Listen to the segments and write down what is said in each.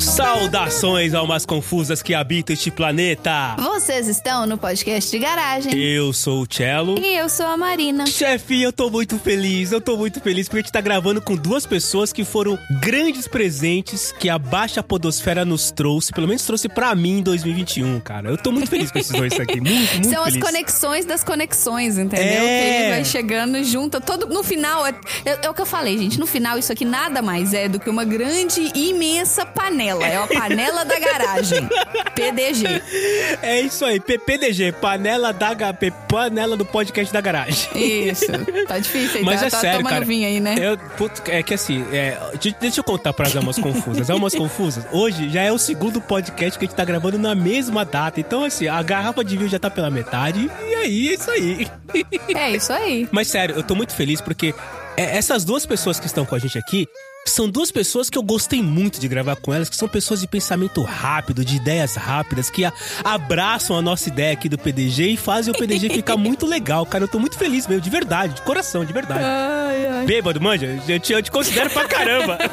Saudações almas confusas que habitam este planeta. Vocês estão no podcast de garagem. Eu sou o Cello. E eu sou a Marina. Chefe, eu tô muito feliz, eu tô muito feliz porque a gente tá gravando com duas pessoas que foram grandes presentes que a Baixa Podosfera nos trouxe, pelo menos trouxe pra mim em 2021, cara. Eu tô muito feliz com esses dois aqui, muito, muito São feliz. as conexões das conexões, entendeu? É. Que vai chegando junto, todo no final, é, é- é o que eu falei, gente, no final isso aqui nada mais é do que uma grande, imensa panela. É a panela da garagem. PDG. É isso aí, PPDG, panela da HP, panela do podcast da garagem. Isso. Tá difícil aí, Mas tá, é tá sério, cara. vinho aí, né? Eu, putz, é que assim, é, de- deixa eu contar para as almas confusas. Almas confusas, hoje já é o segundo podcast que a gente tá gravando na mesma data. Então, assim, a garrafa de vinho já tá pela metade. E aí, é isso aí. É isso aí. Mas sério, eu tô muito feliz porque é, essas duas pessoas que estão com a gente aqui são duas pessoas que eu gostei muito de gravar com elas, que são pessoas de pensamento rápido, de ideias rápidas, que a- abraçam a nossa ideia aqui do PDG e fazem o PDG ficar muito legal, cara. Eu tô muito feliz mesmo, de verdade, de coração, de verdade. Ai, ai. Bêbado, manja, eu te, eu te considero pra caramba.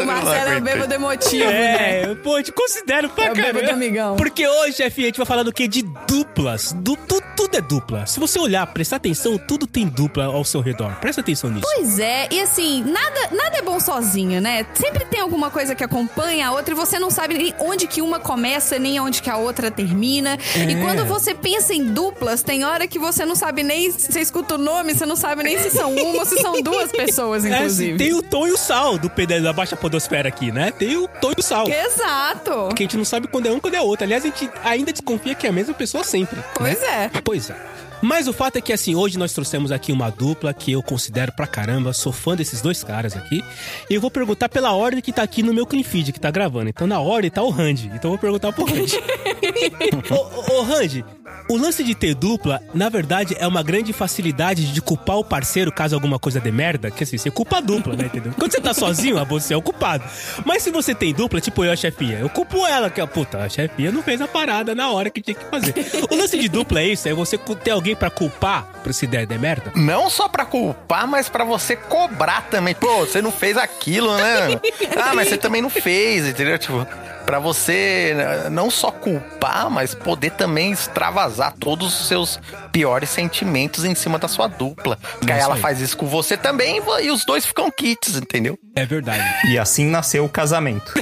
O Marcelo é o bêbado emotivo, né? É, pô, eu te considero pra É o bêbado caramba. amigão. Porque hoje, chefe, a gente vai falar do quê? De duplas. Du, tu- tudo é dupla. Se você olhar, prestar atenção, tudo tem dupla ao seu redor. Presta atenção nisso. Pois é, e assim, nada, nada é bom sozinho, né? Sempre tem alguma coisa que acompanha a outra e você não sabe nem onde que uma começa, nem onde que a outra termina. E É. quando você pensa em duplas, tem hora que você não sabe nem, você escuta o nome, você não sabe nem se são uma ou se são duas pessoas, É, assim, inclusive. tem o tom e o sal do PD da Baixa Podosfera aqui, né? Tem o tom e o sal. Exato. Que a gente não sabe quando é um, quando é outro. Aliás, a gente ainda desconfia que é a mesma pessoa sempre. Pois é. Pois é. Mas o fato é que, assim, hoje nós trouxemos aqui uma dupla que eu considero pra caramba, sou fã desses dois caras aqui. E eu vou perguntar pela ordem que tá aqui no meu clean feed, que tá gravando. Então, na ordem tá o Randy. Então, eu vou perguntar pro Randy. ô, ô, ô, Randy, o lance de ter dupla, na verdade, é uma grande facilidade de culpar o parceiro caso alguma coisa dê merda. Que assim, você culpa a dupla, né, entendeu? Quando você tá sozinho, ah, você é o culpado. Mas se você tem dupla, tipo eu a chefia, eu culpo ela, que, puta, a chefia não fez a parada na hora que tinha que fazer. O lance de dupla é isso, é você ter alguém pra culpar pra se der, der merda. Não só pra culpar, mas pra você cobrar também. Pô, você não fez aquilo, né? Ah, mas você também não fez, entendeu? Tipo, pra você não só culpar, mas poder também extravasar todos os seus piores sentimentos em cima da sua dupla. Porque aí ela aí. faz isso com você também e e os dois ficam kits, entendeu? É verdade. E assim nasceu o casamento.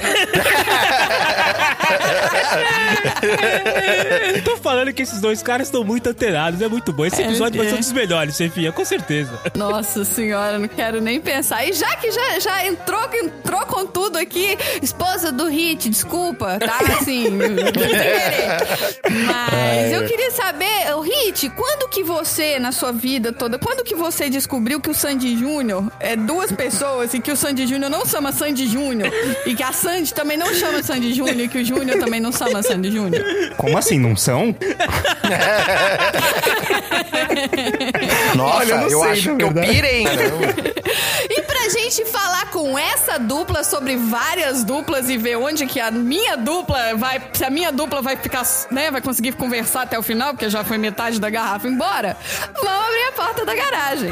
Tô falando que esses dois caras estão muito alterados, é muito bom. Esse episódio vai ser um dos melhores, chefia, com certeza. Nossa senhora, não quero nem pensar. E já que já, já entrou, entrou com tudo aqui, esposa do Hit, desculpa, tá? Assim, sem querer. Mas eu queria saber, o Hit, quando que você, na sua vida toda, quando que você descobriu que o Sandy Júnior é duas pessoas e que o Sandy Júnior não chama Sandy Júnior e que a Sandy também não chama Sandy Júnior e que o Júnior também não chama Sandy Júnior? Como assim, não são? Nossa, Olha, eu não eu sei, acho que eu pirei. E pra gente falar com essa dupla sobre várias duplas e ver onde que a minha dupla vai, se a minha dupla vai ficar, né, vai conseguir conversar até o final, porque já foi metade da garrafa embora, vamos abrir a porta da garagem.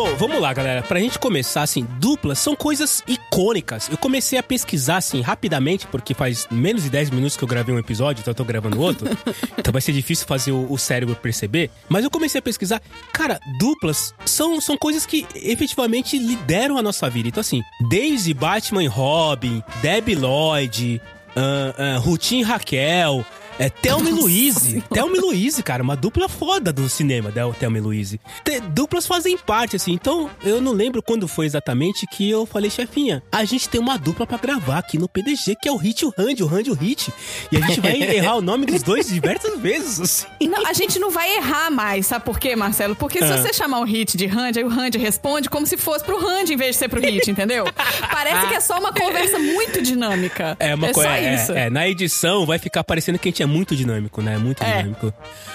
Bom, vamos lá, galera. Pra gente começar, assim, duplas são coisas icônicas. Eu comecei a pesquisar, assim, rapidamente, porque faz menos de 10 minutos que eu gravei um episódio, então eu tô gravando outro. então vai ser difícil fazer o, o cérebro perceber. Mas eu comecei a pesquisar. Cara, duplas são, são coisas que efetivamente lideram a nossa vida. Então, assim, desde Batman e Robin, Debbie Lloyd, uh, uh, Rutin Raquel. É Thelma e Louise. Thelma e Louise, cara, uma dupla foda do cinema, da Thelma e Louise. Te- duplas fazem parte, assim. Então, eu não lembro quando foi exatamente que eu falei, chefinha, a gente tem uma dupla pra gravar aqui no PDG, que é o Hit e o Randy, o Randy e o Hit. E a gente vai errar o nome dos dois diversas vezes, assim. Não, a gente não vai errar mais, sabe por quê, Marcelo? Porque se Ah. você chamar o Hit de Randy, aí o Randy responde como se fosse pro Randy em vez de ser pro Hit, entendeu? Parece que é só uma conversa muito dinâmica. É uma é coisa. só É, isso. é, na edição vai ficar parecendo que a gente é muito dinâmico, né? É muito É. dinâmico.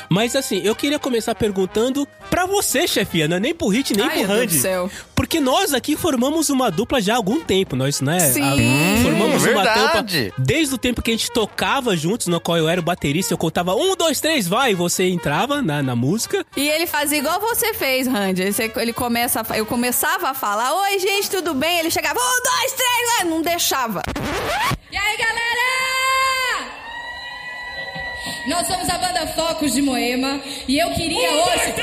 Mas assim, eu queria começar perguntando pra você, chefia, não é nem pro Hit, nem Ai, pro Randy. Porque nós aqui formamos uma dupla já há algum tempo, nós, né? Sim. Ah, formamos uma verdade. dupla desde o tempo que a gente tocava juntos, no qual eu era o baterista, eu contava um, dois, três, vai, e você entrava na, na música. E ele fazia igual você fez, Randy. Ele, ele começa a eu começava a falar, oi, gente, tudo bem? Ele chegava, um, dois, três, vai", não deixava. E aí, galera? Nós somos a banda Focos de Moema e eu queria hoje.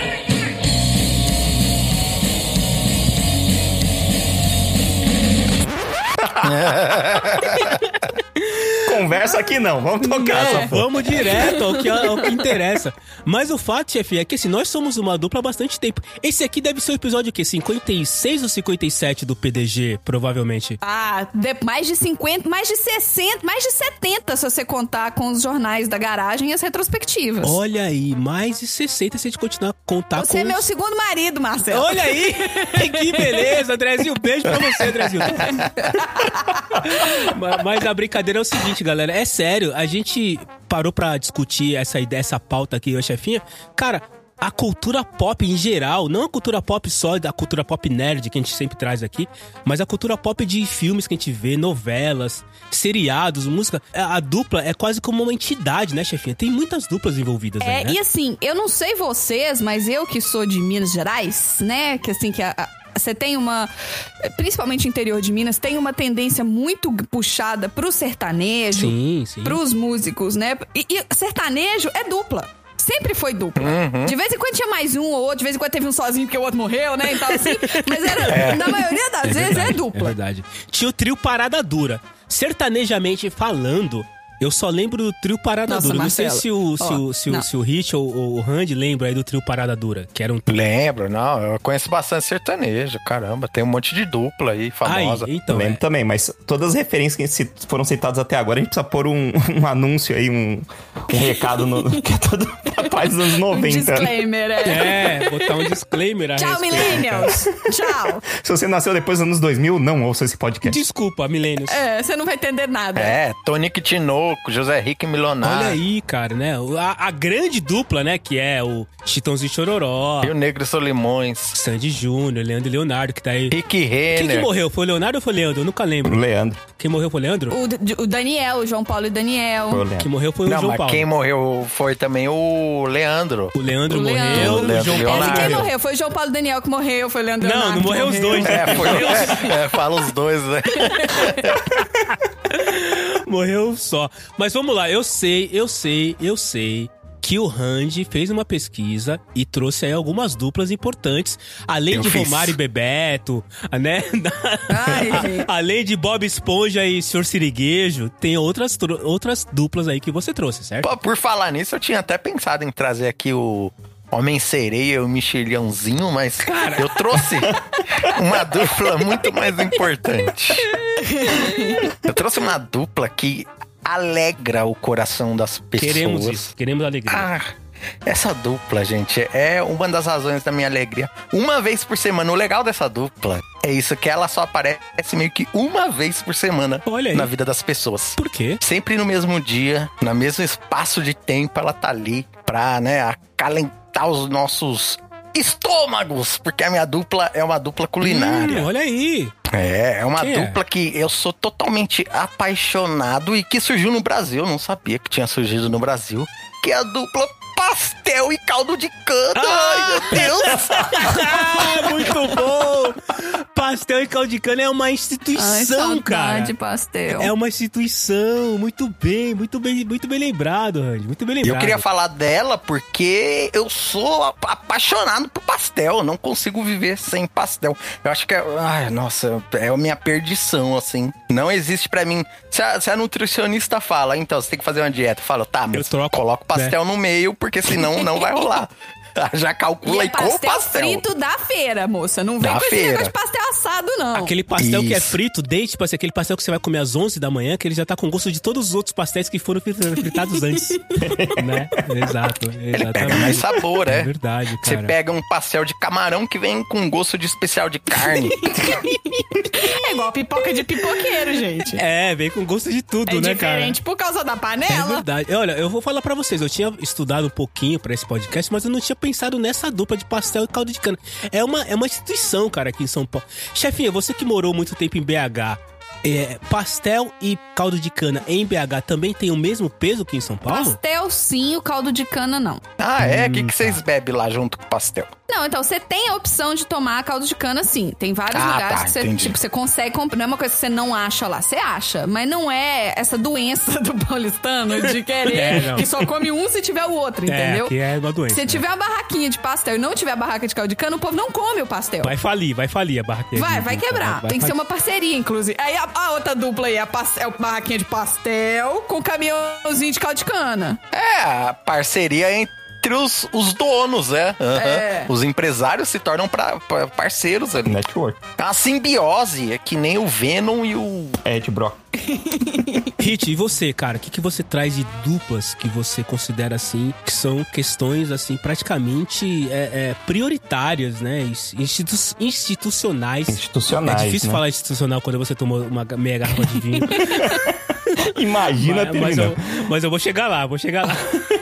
Conversa aqui não, vamos tocar Não, essa porra. vamos direto ao que, ao que interessa. Mas o fato, chefe, é que assim, nós somos uma dupla há bastante tempo. Esse aqui deve ser o episódio o quê? 56 ou 57 do PDG, provavelmente. Ah, de- mais de 50, mais de 60, mais de 70 se você contar com os jornais da garagem e as retrospectivas. Olha aí, mais de 60 se a gente continuar a contar você com é meu os- segundo marido, Marcelo. Olha aí! que beleza, Andrezinho. Beijo pra você, Andrezinho. Ma- Mas a brincadeira é o seguinte, galera. É sério, a gente parou pra discutir essa ideia, essa pauta aqui, eu, chefinha. Cara, a cultura pop em geral, não a cultura pop só da cultura pop nerd que a gente sempre traz aqui, mas a cultura pop de filmes que a gente vê, novelas, seriados, música. A, a dupla é quase como uma entidade, né, chefinha? Tem muitas duplas envolvidas É, aí, né? e assim, eu não sei vocês, mas eu que sou de Minas Gerais, né? Que assim, que a- a- você tem uma. Principalmente o interior de Minas, tem uma tendência muito puxada pro sertanejo, Sim, sim. pros músicos, né? E, e sertanejo é dupla. Sempre foi dupla. De vez em quando tinha mais um ou outro, de vez em quando teve um sozinho porque o outro morreu, né? Então, assim. Mas era, na maioria das vezes é verdade, dupla. É verdade. Tinha o trio Parada Dura. Sertanejamente falando, eu só lembro do trio Parada Nossa, Dura. Não sei Marcelo. se o, se, Ó, o, se, o, se o Hit ou, ou o Randy lembra aí do trio Parada Dura, que era um. Lembro, não, eu conheço bastante sertanejo, caramba, tem um monte de dupla aí, Ai, famosa. então. Lembro é. também, mas todas as referências que foram citadas até agora, a gente precisa pôr um, um anúncio aí, um, um recado no, que é todo atrás dos anos 90. né? Disclaimer, é. É, botar um disclaimer a Tchau, respeito, millennials. Tchau. Se você nasceu depois dos anos 2000, não ouça esse podcast. Desculpa, Milênios. É, você não vai entender nada. É, Tonico Tinoco, José Henrique Milionário. Olha aí, cara, né? A, a grande dupla, né? Que é o Chitãozinho Chororó, Rio Negro e Solimões. Sandy Júnior, Leandro e Leonardo, que tá aí. Rick Quem que Renner. morreu? Foi o Leonardo ou foi o Leandro? Eu nunca O lembro. Leandro. Quem morreu foi o Leandro? O, o Daniel, o João Paulo e Daniel. Foi o Quem Leandro. morreu foi o Não, João mas Paulo. quem morreu foi também o Leandro. O Leandro O morreu, Leandro. o Leandro João Paulo Leonardo. Esse quem morreu. morreu? Foi o João Paulo e Daniel que morreu, foi o Leandro Não, Leonardo não que morreu os dois, né? É, foi, é, fala os dois, né? Morreu só. Mas vamos lá, eu sei, eu sei, eu sei que o Randy fez uma pesquisa e trouxe aí algumas duplas importantes, além Eu de fiz. Romário e Bebeto, né? Ai, além de Bob Esponja e Sr. Siriguejo, tem outras, outras duplas aí que você trouxe, certo? Pô, por falar nisso, eu tinha até pensado em trazer aqui o Homem-Sereia e o Mexilhãozinho, mas eu trouxe uma dupla muito mais importante. Eu trouxe uma dupla que alegra o coração das pessoas. Queremos isso, queremos alegria. Ah, essa dupla, gente, é uma das razões da minha alegria. Uma vez por semana. O legal dessa dupla é isso, que ela só aparece meio que uma vez por semana Olha aí. na vida das pessoas. Por quê? Sempre no mesmo dia, no mesmo espaço de tempo, ela tá ali pra, né, acalentar os nossos estômagos, porque a minha dupla é uma dupla culinária. Hum, olha aí. É, é uma é? dupla que eu sou totalmente apaixonado e que surgiu no Brasil, eu não sabia que tinha surgido no Brasil, que é a dupla pastel e caldo de cana. Ai, meu Deus! Ah, muito bom! Pastel e caldo de cana é uma Ai, instituição, saudade, cara. pastel. É uma instituição, muito bem, muito bem, muito bem lembrado, Randy, muito bem lembrado. eu queria falar dela porque eu sou ap- apaixonado por pastel. Eu não consigo viver sem pastel. Eu acho que é. Ai, nossa, é a minha perdição, assim. Não existe pra mim. Se a, se a nutricionista fala, então, você tem que fazer uma dieta, eu falo, tá, mas Eu troco, coloco pastel no meio, porque senão não vai rolar. Já calcula E é com o pastel, pastel. frito da feira, moça. Não vem Da com esse feira. negócio de pastel assado, não. Aquele pastel que é Isso. frito, desde, tipo assim, aquele pastel que você vai comer às 11 da manhã, que ele já tá com gosto de todos os outros pastéis que foram frit- fritados antes. né? Exato. Ele pega mais sabor, É é. verdade, Você cara. pega um pastel de camarão que vem com gosto de especial de carne. É igual pipoca de pipoqueiro, gente. É, vem com gosto de tudo, É né, cara? diferente por causa da É panela. verdade. Olha, eu vou falar pra vocês, eu tinha estudado um pouquinho pra esse podcast, mas eu não tinha pensado nessa dupla de pastel e caldo de cana. É uma, é uma instituição, cara, aqui em São Paulo. Chefinha, você que morou muito tempo em BH, é, pastel e caldo de cana em BH também tem o mesmo peso que em São Paulo? Pastel sim, o caldo de cana não. Ah, é? O Hum, que, que tá. vocês bebem lá junto com o pastel? Não, então você tem a opção de tomar caldo de cana sim. Tem vários Ah, lugares tá, que você, tipo, você consegue comprar. Não é uma coisa que você não acha lá. Você acha, mas não é essa doença do paulistano de querer É, que só come um se tiver o outro, entendeu? É, que é uma doença. Se né? tiver a barraquinha de pastel e não tiver a barraca de caldo de cana, o povo não come o pastel. Vai falir, vai falir a barraquinha. Vai, vai quebrar. vai Tem que ser uma parceria, inclusive. Aí a, a outra dupla aí, a pastel, barraquinha de pastel com caminhãozinho de caldo de cana. É, a parceria entre os, os donos, é. Aham. É. Os empresários se tornam pra, pra parceiros ali. Network. É uma simbiose, é que nem o Venom e o. Ed Brock. Hit, e você, cara? O que, que você traz de duplas que você considera assim, que são questões assim, praticamente é, é, prioritárias, né? Institu institucionais. Institucionais, É difícil né? falar institucional quando você tomou uma meia garrafa de vinho. Imagina mas, mas, eu, mas eu vou chegar lá, vou chegar lá.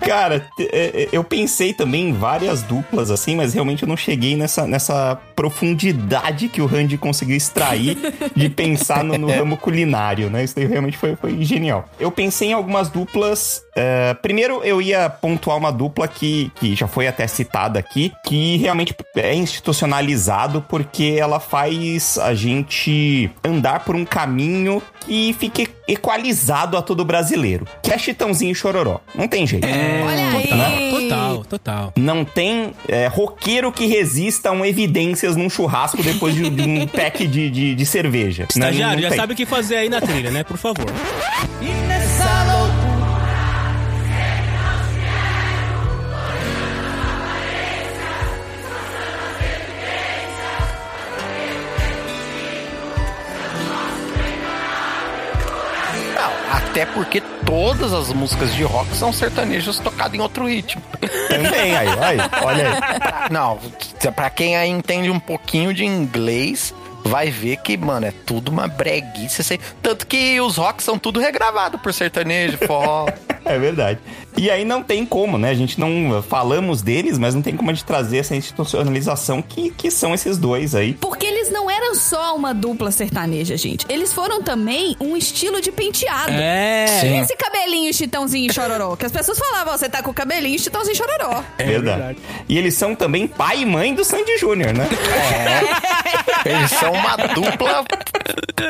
Cara, é, é, eu pensei também em várias duplas assim, mas realmente eu não cheguei nessa, nessa profundidade que o Randy conseguiu extrair de pensar no, no ramo culinário, né? Isso daí realmente foi, foi genial. Eu pensei em algumas duplas. é, primeiro, eu ia pontuar uma dupla que, que já foi até citada aqui, que realmente é institucionalizado porque ela faz a gente andar por um caminho que fique equalizado a todo brasileiro. Que é Chitãozinho e Chororó. Não tem jeito. Olha aí. Total, total. Não tem é, roqueiro que resista a um evidências num churrasco depois de, de um pack de, de, de cerveja. Não- não Estagiário, já tem. sabe o que fazer aí na trilha, né? Por favor. Não, até porque todas as músicas de rock são sertanejos tocados em outro ritmo. Também, aí, aí, olha aí. Não, pra quem aí entende um pouquinho de inglês, vai ver que, mano, é tudo uma breguice. assim. Tanto que os rocks são tudo regravado por sertanejo, forró. É verdade. E aí não tem como, né? A gente não falamos deles, mas não tem como a gente trazer essa institucionalização que, que são esses dois aí. Porque eles não eram só uma dupla sertaneja, gente. Eles foram também um estilo de penteado. É. Sim. Esse cabelinho chitãozinho e chororó. Que as pessoas falavam, você tá com o cabelinho chitãozinho e chororó. É verdade. E eles são também pai e mãe do Sandy Júnior, né? Eles são uma dupla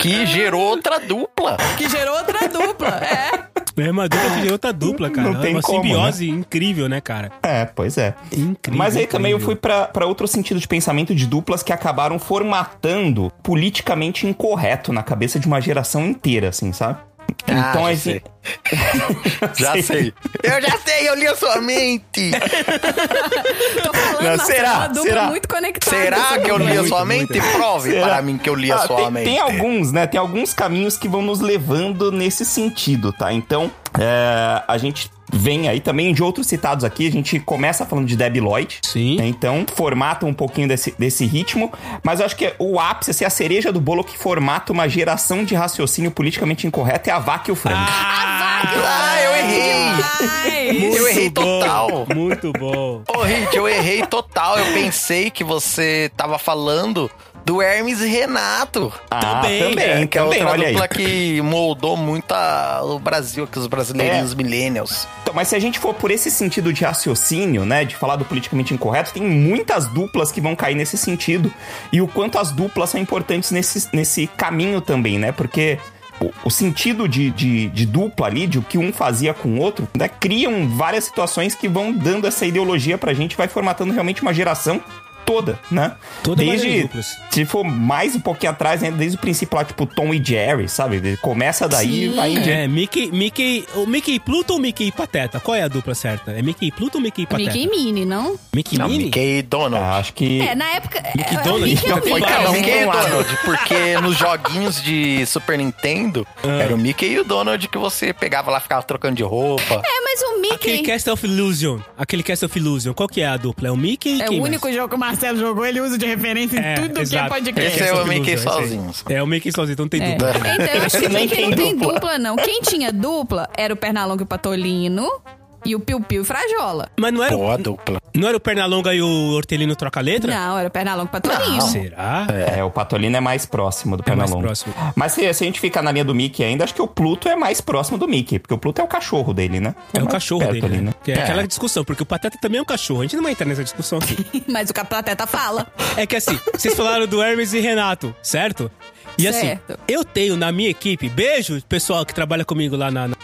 que gerou outra dupla. Que gerou outra dupla. É. É dupla que gerou outra dupla, cara. Não tem é uma como, simbiose incrível, né, cara? É, pois é. Incrível, Mas aí também eu incrível. fui pra outro sentido de pensamento de duplas que acabaram formatando politicamente incorreto na cabeça de uma geração inteira, assim, sabe? Então Ah, a já. Já sei. Eu já sei, eu li a sua mente. Tô falando, Não, será? uma dupla Será? muito conectada. Será que eu li a Muito, sua muito. mente? Prove Será? para mim que eu li a Ah, sua tem, mente. tem alguns, né? Tem alguns caminhos que vão nos levando nesse sentido, tá? Então, é, a gente vem aí também de outros citados aqui. A gente começa falando de Debbie Lloyd. Sim. né? Então, formata um pouquinho desse, desse ritmo. Mas eu acho que o ápice, assim, a cereja do bolo que formata uma geração de raciocínio politicamente incorreto é a vaca e o frango. Ah, eu errei. Demais. Eu errei bom, total. Muito bom. Ô, Rit, eu errei total. Eu pensei que você tava falando do Hermes e Renato. Ah, Também, também, É, que é também, outra olha aí. dupla que moldou muito a- o Brasil, que os brasileirinhos É. millennials. Então, mas se a gente for por esse sentido de raciocínio, né, de falar do politicamente incorreto, tem muitas duplas que vão cair nesse sentido. E o quanto as duplas são importantes nesse, nesse caminho também, né? Porque o, o sentido de, de, de dupla ali, de o que um fazia com o outro, né, criam várias situações que vão dando essa ideologia pra gente, vai formatando realmente uma geração toda, né? Toda desde, se for mais um pouquinho atrás, né, desde o princípio lá, tipo Tom e Jerry, sabe? Ele Começa daí e vai em diante. É, Mickey, Mickey, o Mickey Pluto ou Mickey e Pateta? Qual é a dupla certa? É Mickey Pluto ou Mickey e Pateta? Mickey e Minnie, não? Mickey Não, Minnie? Mickey e Donald. Ah, acho que... É, na época. Mickey é, Donald, Mickey é então foi Mickey. cada um Mickey e com um Donald, porque nos joguinhos de Super Nintendo, Ah. era o Mickey e o Donald que você pegava lá, ficava trocando de roupa. É, mas o Mickey. Aquele Castle of Illusion. Aquele Castle of Illusion. Qual que é a dupla? É o Mickey e É quem o mais? único jogo que o Marcelo jogou, ele usa de referência em É, tudo que é exato. podcast. Esse é o of Mickey aí. sozinho. É o Mickey sozinho, então não tem É. dupla. Então eu acho que não tem dupla. dupla, não. Quem tinha dupla era o Pernalonga e o Patolino e o Piu Piu e Frajola. Mas não era, Pô, a o, dupla. não era o Pernalonga e o Hortelino troca letra? Não, era o Pernalonga e o Patolino. Não. Será? É, o Patolino é mais próximo do É mais Pernalonga. próximo. Mas se, se a gente ficar na linha do Mickey ainda, acho que o Pluto é mais próximo do Mickey, porque o Pluto é o cachorro dele, né? É o mais cachorro dele, ali, né? Que é, É. aquela discussão, porque o Pateta também é um cachorro. A gente não vai entrar nessa discussão aqui. Mas o Pateta fala. É que assim, vocês falaram do Hermes e Renato, certo? E assim, Certo. eu tenho na minha equipe, beijo pessoal que trabalha comigo lá na. na-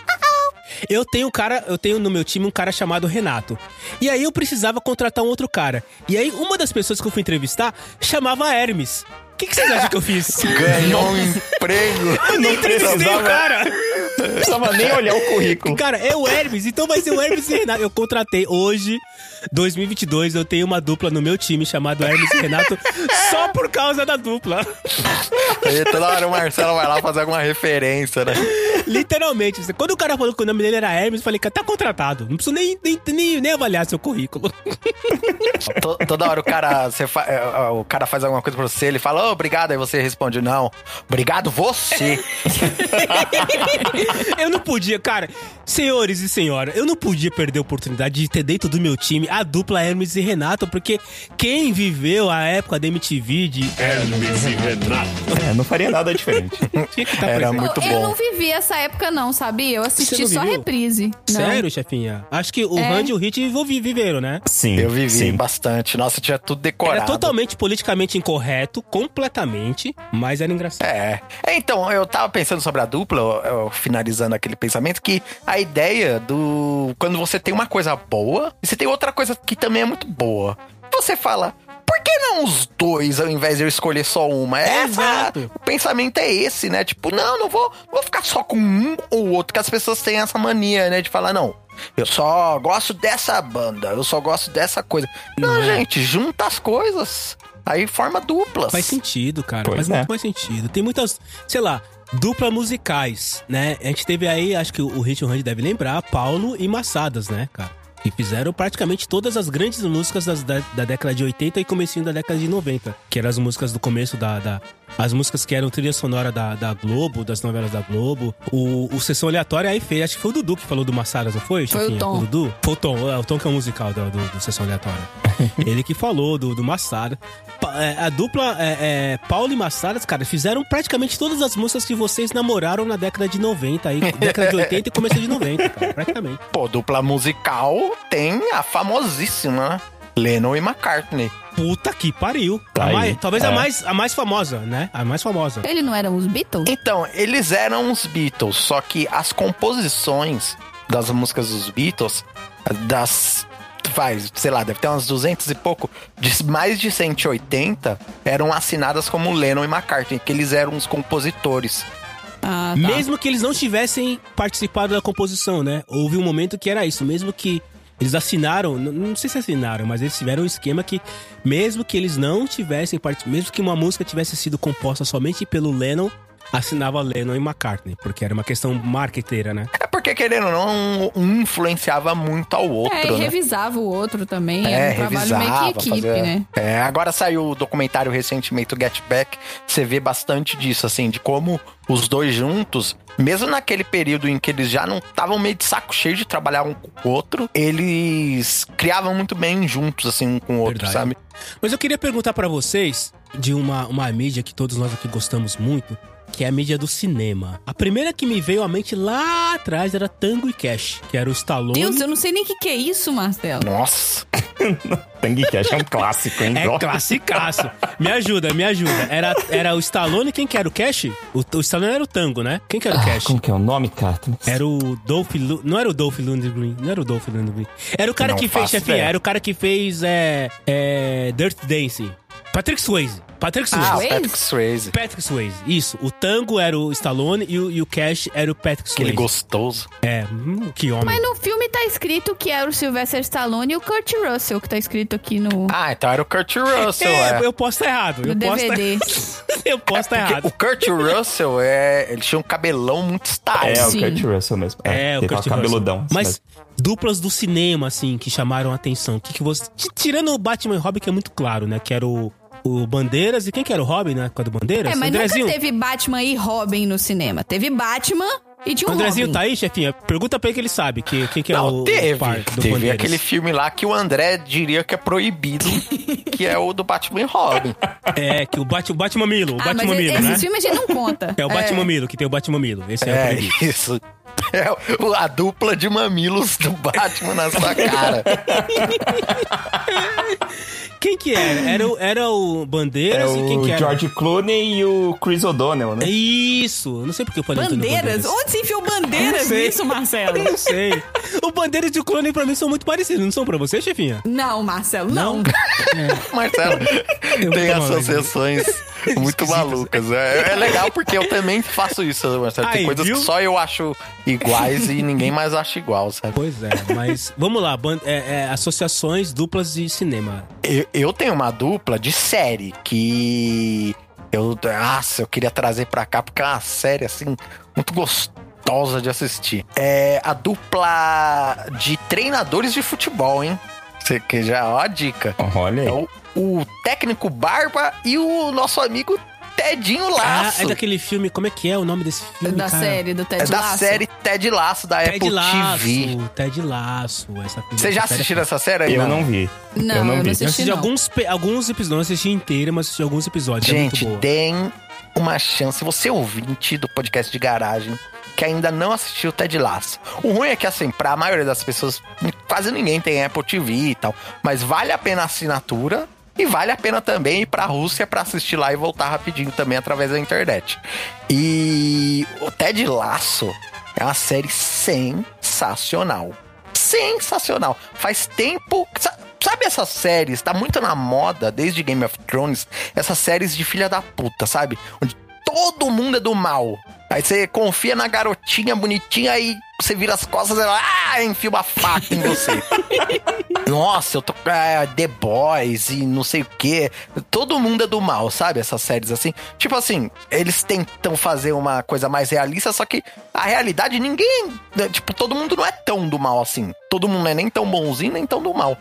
Eu tenho um cara, eu tenho no meu time um cara chamado Renato. E aí eu precisava contratar um outro cara. E aí uma das pessoas que eu fui entrevistar chamava Hermes. O que, que vocês acham que eu fiz? Ganhou um emprego. Eu nem entrevistei o cara. Não precisava nem olhar o currículo. Cara, é o Hermes, então vai ser o Hermes e Renato. Eu contratei hoje, 2022, eu tenho uma dupla no meu time chamado Hermes e Renato só por causa da dupla. Aí toda hora o Marcelo vai lá fazer alguma referência, né? Literalmente. Quando o cara falou que o nome dele era Hermes, eu falei, cara, tá contratado. Não preciso nem, nem, nem, nem avaliar seu currículo. To- toda hora o cara, você fa- é, é, o cara faz alguma coisa pra você, ele fala, "Ô, obrigado, aí você responde, não, obrigado você. eu não podia, cara. Senhores e senhora, eu não podia perder a oportunidade de ter dentro do meu time a dupla Hermes e Renato, porque quem viveu a época da MTV de É, não faria nada diferente. tinha que estar Era presente. muito eu bom. não vivi essa época, não, sabia? Eu assisti não só viveu? reprise. Não. Sério, chefinha? Acho que o É. Randy e o Hit vi- viveram, né? Sim. Eu vivi sim. bastante. Nossa, tinha tudo decorado. Era totalmente politicamente incorreto, completamente, mas era engraçado. É. É, Então, eu tava pensando sobre a dupla, eu- eu finalizando aquele pensamento, que a ideia do. Quando você tem uma coisa boa e você tem outra coisa que também é muito boa, você fala. Por que não os dois, ao invés de eu escolher só uma? É essa, Exato. o pensamento é esse, né? Tipo, não, não vou, vou ficar só com um ou outro, que as pessoas têm essa mania, né? De falar, não, eu só gosto dessa banda, eu só gosto dessa coisa. Não, Não é. gente, junta as coisas. Aí forma duplas. Faz sentido, cara. Pois faz é. muito mais sentido. Tem muitas, sei lá, duplas musicais, né? A gente teve aí, acho que o Hit Randy deve lembrar, Paulo e Massadas, né, cara? Que fizeram praticamente todas as grandes músicas das- da, da década de 80 e comecinho da década de 90. Que eram as músicas do começo da... da- as músicas que eram trilha sonora da, da Globo, das novelas da Globo. O, o Sessão Aleatória aí fez, acho que foi o Dudu que falou do Massadas, não foi? Foi o Chiquinha? Tom. O Dudu? Foi o Tom, é, o Tom que é o musical do, do, do Sessão Aleatória. Ele que falou do, do Massada. Pa- é, A dupla é, é, Paulo e Massadas, cara, fizeram praticamente todas as músicas que vocês namoraram na década de 90, aí, década de 80 e começo de 90, cara, praticamente. Pô, dupla musical tem a famosíssima? Lennon e McCartney. Puta que pariu. Tá A mais- talvez a, É. mais, a mais famosa, né? A mais famosa. Ele não eram os Beatles? Então, eles eram os Beatles, só que as composições das músicas dos Beatles, das. Faz, sei lá, deve ter umas 200 e pouco, de mais de 180 eram assinadas como Lennon e McCartney, que eles eram os compositores. Ah, tá. Mesmo que eles não tivessem participado da composição, né? Houve um momento que era isso, mesmo que eles assinaram, não sei se assinaram, mas eles tiveram um esquema que, mesmo que eles não tivessem participado, mesmo que uma música tivesse sido composta somente pelo Lennon, assinava Lennon e McCartney, porque era uma questão marqueteira, né? É porque, querendo ou não, um influenciava muito ao outro, É, e né? revisava o outro também. É, era um trabalho revisava, meio que equipe, fazia- né? É, agora saiu o documentário recentemente, o Get Back, você vê bastante disso, assim, de como os dois juntos, mesmo naquele período em que eles já não estavam meio de saco cheio de trabalhar um com o outro, eles criavam muito bem juntos, assim, um com o outro, Verdade. sabe? Mas eu queria perguntar pra vocês de uma, uma mídia que todos nós aqui gostamos muito, que é a mídia do cinema. A primeira que me veio à mente lá atrás era Tango e Cash, que era o Stallone. Deus, eu não sei nem o que, que é isso, Marcelo. Nossa. Tangue Cash é um clássico, hein? É classicaço. Me ajuda, me ajuda. Era, era o Stallone, quem que era o Cash? O, o Stallone era o Tango, né? Quem que era o Cash? Como que é o nome, cara? Era o Dolph Lu... Não era o Dolph Lundgren. Não era o Dolph Lundgren. Era o cara Não que fez, ideia. Era o cara que fez é, é, Dirt Dancing. Patrick Swayze. Patrick Swayze. Ah, o Swayze? Patrick Swayze. Patrick Swayze. Isso. O Tango era o Stallone e o, e o Cash era o Patrick Aquele Swayze. gostoso. É, hum, que homem. Mas no filme tá escrito que era o Sylvester Stallone e o Kurt Russell, que tá escrito aqui no, Ah, então era o Kurt Russell, É, é. eu posso estar errado. no Eu posso DVD. Tá... eu posso estar Porque errado. o Kurt Russell, é, ele tinha um cabelão muito style. É, o. Kurt Russell mesmo. É, o ele Kurt tava cabeludão. Russell. Mas duplas do cinema, assim, que chamaram a atenção. Que que você... Tirando o Batman e Robin, que é muito claro, né? Que era o, o Bandeiras. E quem que era o Robin, né? Com a do Bandeiras? É, mas Andrezinho. nunca teve Batman e Robin no cinema. Teve Batman e tinha O um Andrezinho Robin. tá aí, chefinha? Pergunta pra ele que ele sabe. Que, quem que é Não, o teve. par do teve Bandeiras. aquele filme lá que o André diria que é proibido, que é o do Batman e Robin. É, que o, Bat, o Batman Milo. O Ah, mas Batman e- Milo, esse né? filme a gente não conta. É o Batman Milo, que tem o Batman Milo. Esse é, o É proibido. isso. É o- a dupla de mamilos do Batman na sua cara. Quem que era? Era o, era o É Bandeiras e quem o que era? George Clooney e o Chris O'Donnell, né? Isso! Não sei porque eu falei do Bandeiras? Onde se enfiou bandeiras nisso, Marcelo? Não sei. O Bandeiras e o Clone pra mim são muito parecidos, não são pra você, chefinha? Não, Marcelo, não. Marcelo, Eu tem associações muito malucas. É, é legal porque eu também faço isso, Marcelo. Tem Aí, coisas viu? que só eu acho iguais e ninguém mais acha igual, sabe? Pois é, mas vamos lá, ban- é, é, associações duplas de cinema. Eu, eu tenho uma dupla de série que eu, nossa, eu queria trazer pra cá porque é uma série assim muito gostosa de assistir. É a dupla de treinadores de futebol, hein? Você que já ó a dica. Olha aí. É o, o técnico Barba e o nosso amigo Tedinho Ah, Laço. é daquele filme, como é que é o nome desse filme, Da cara? série do Ted É da série Ted Laço da Ted Apple Laço, TV. Ted Laço. Essa Você já assistiu é essa série aí? Eu não vi. Não, eu não eu não vi. assisti. Eu assisti não. alguns, alguns episódios, não assisti inteira, mas assisti alguns episódios. é Gente, deem uma chance. Você ouvinte do podcast de garagem que ainda não assistiu Ted Lasso. O ruim é que, assim, pra maioria das pessoas, quase ninguém tem Apple TV e tal. Mas vale a pena a assinatura e vale a pena também ir pra Rússia pra assistir lá e voltar rapidinho também através da internet. E o Ted Lasso é uma série sensacional. Sensacional. Faz tempo. sa- Sabe essas séries? Tá muito na moda desde Game of Thrones. Essas séries de filha da puta, sabe? Onde todo mundo é do mal. Aí você confia na garotinha bonitinha e você vira as costas e ela ah, enfia uma faca em você. Nossa, eu tô com é, The Boys e não sei o que. Todo mundo é do mal, sabe? Essas séries assim. Tipo assim, eles tentam fazer uma coisa mais realista, só que a realidade ninguém. né, Tipo, todo mundo não é tão do mal assim. Todo mundo não é nem tão bonzinho, nem tão do mal.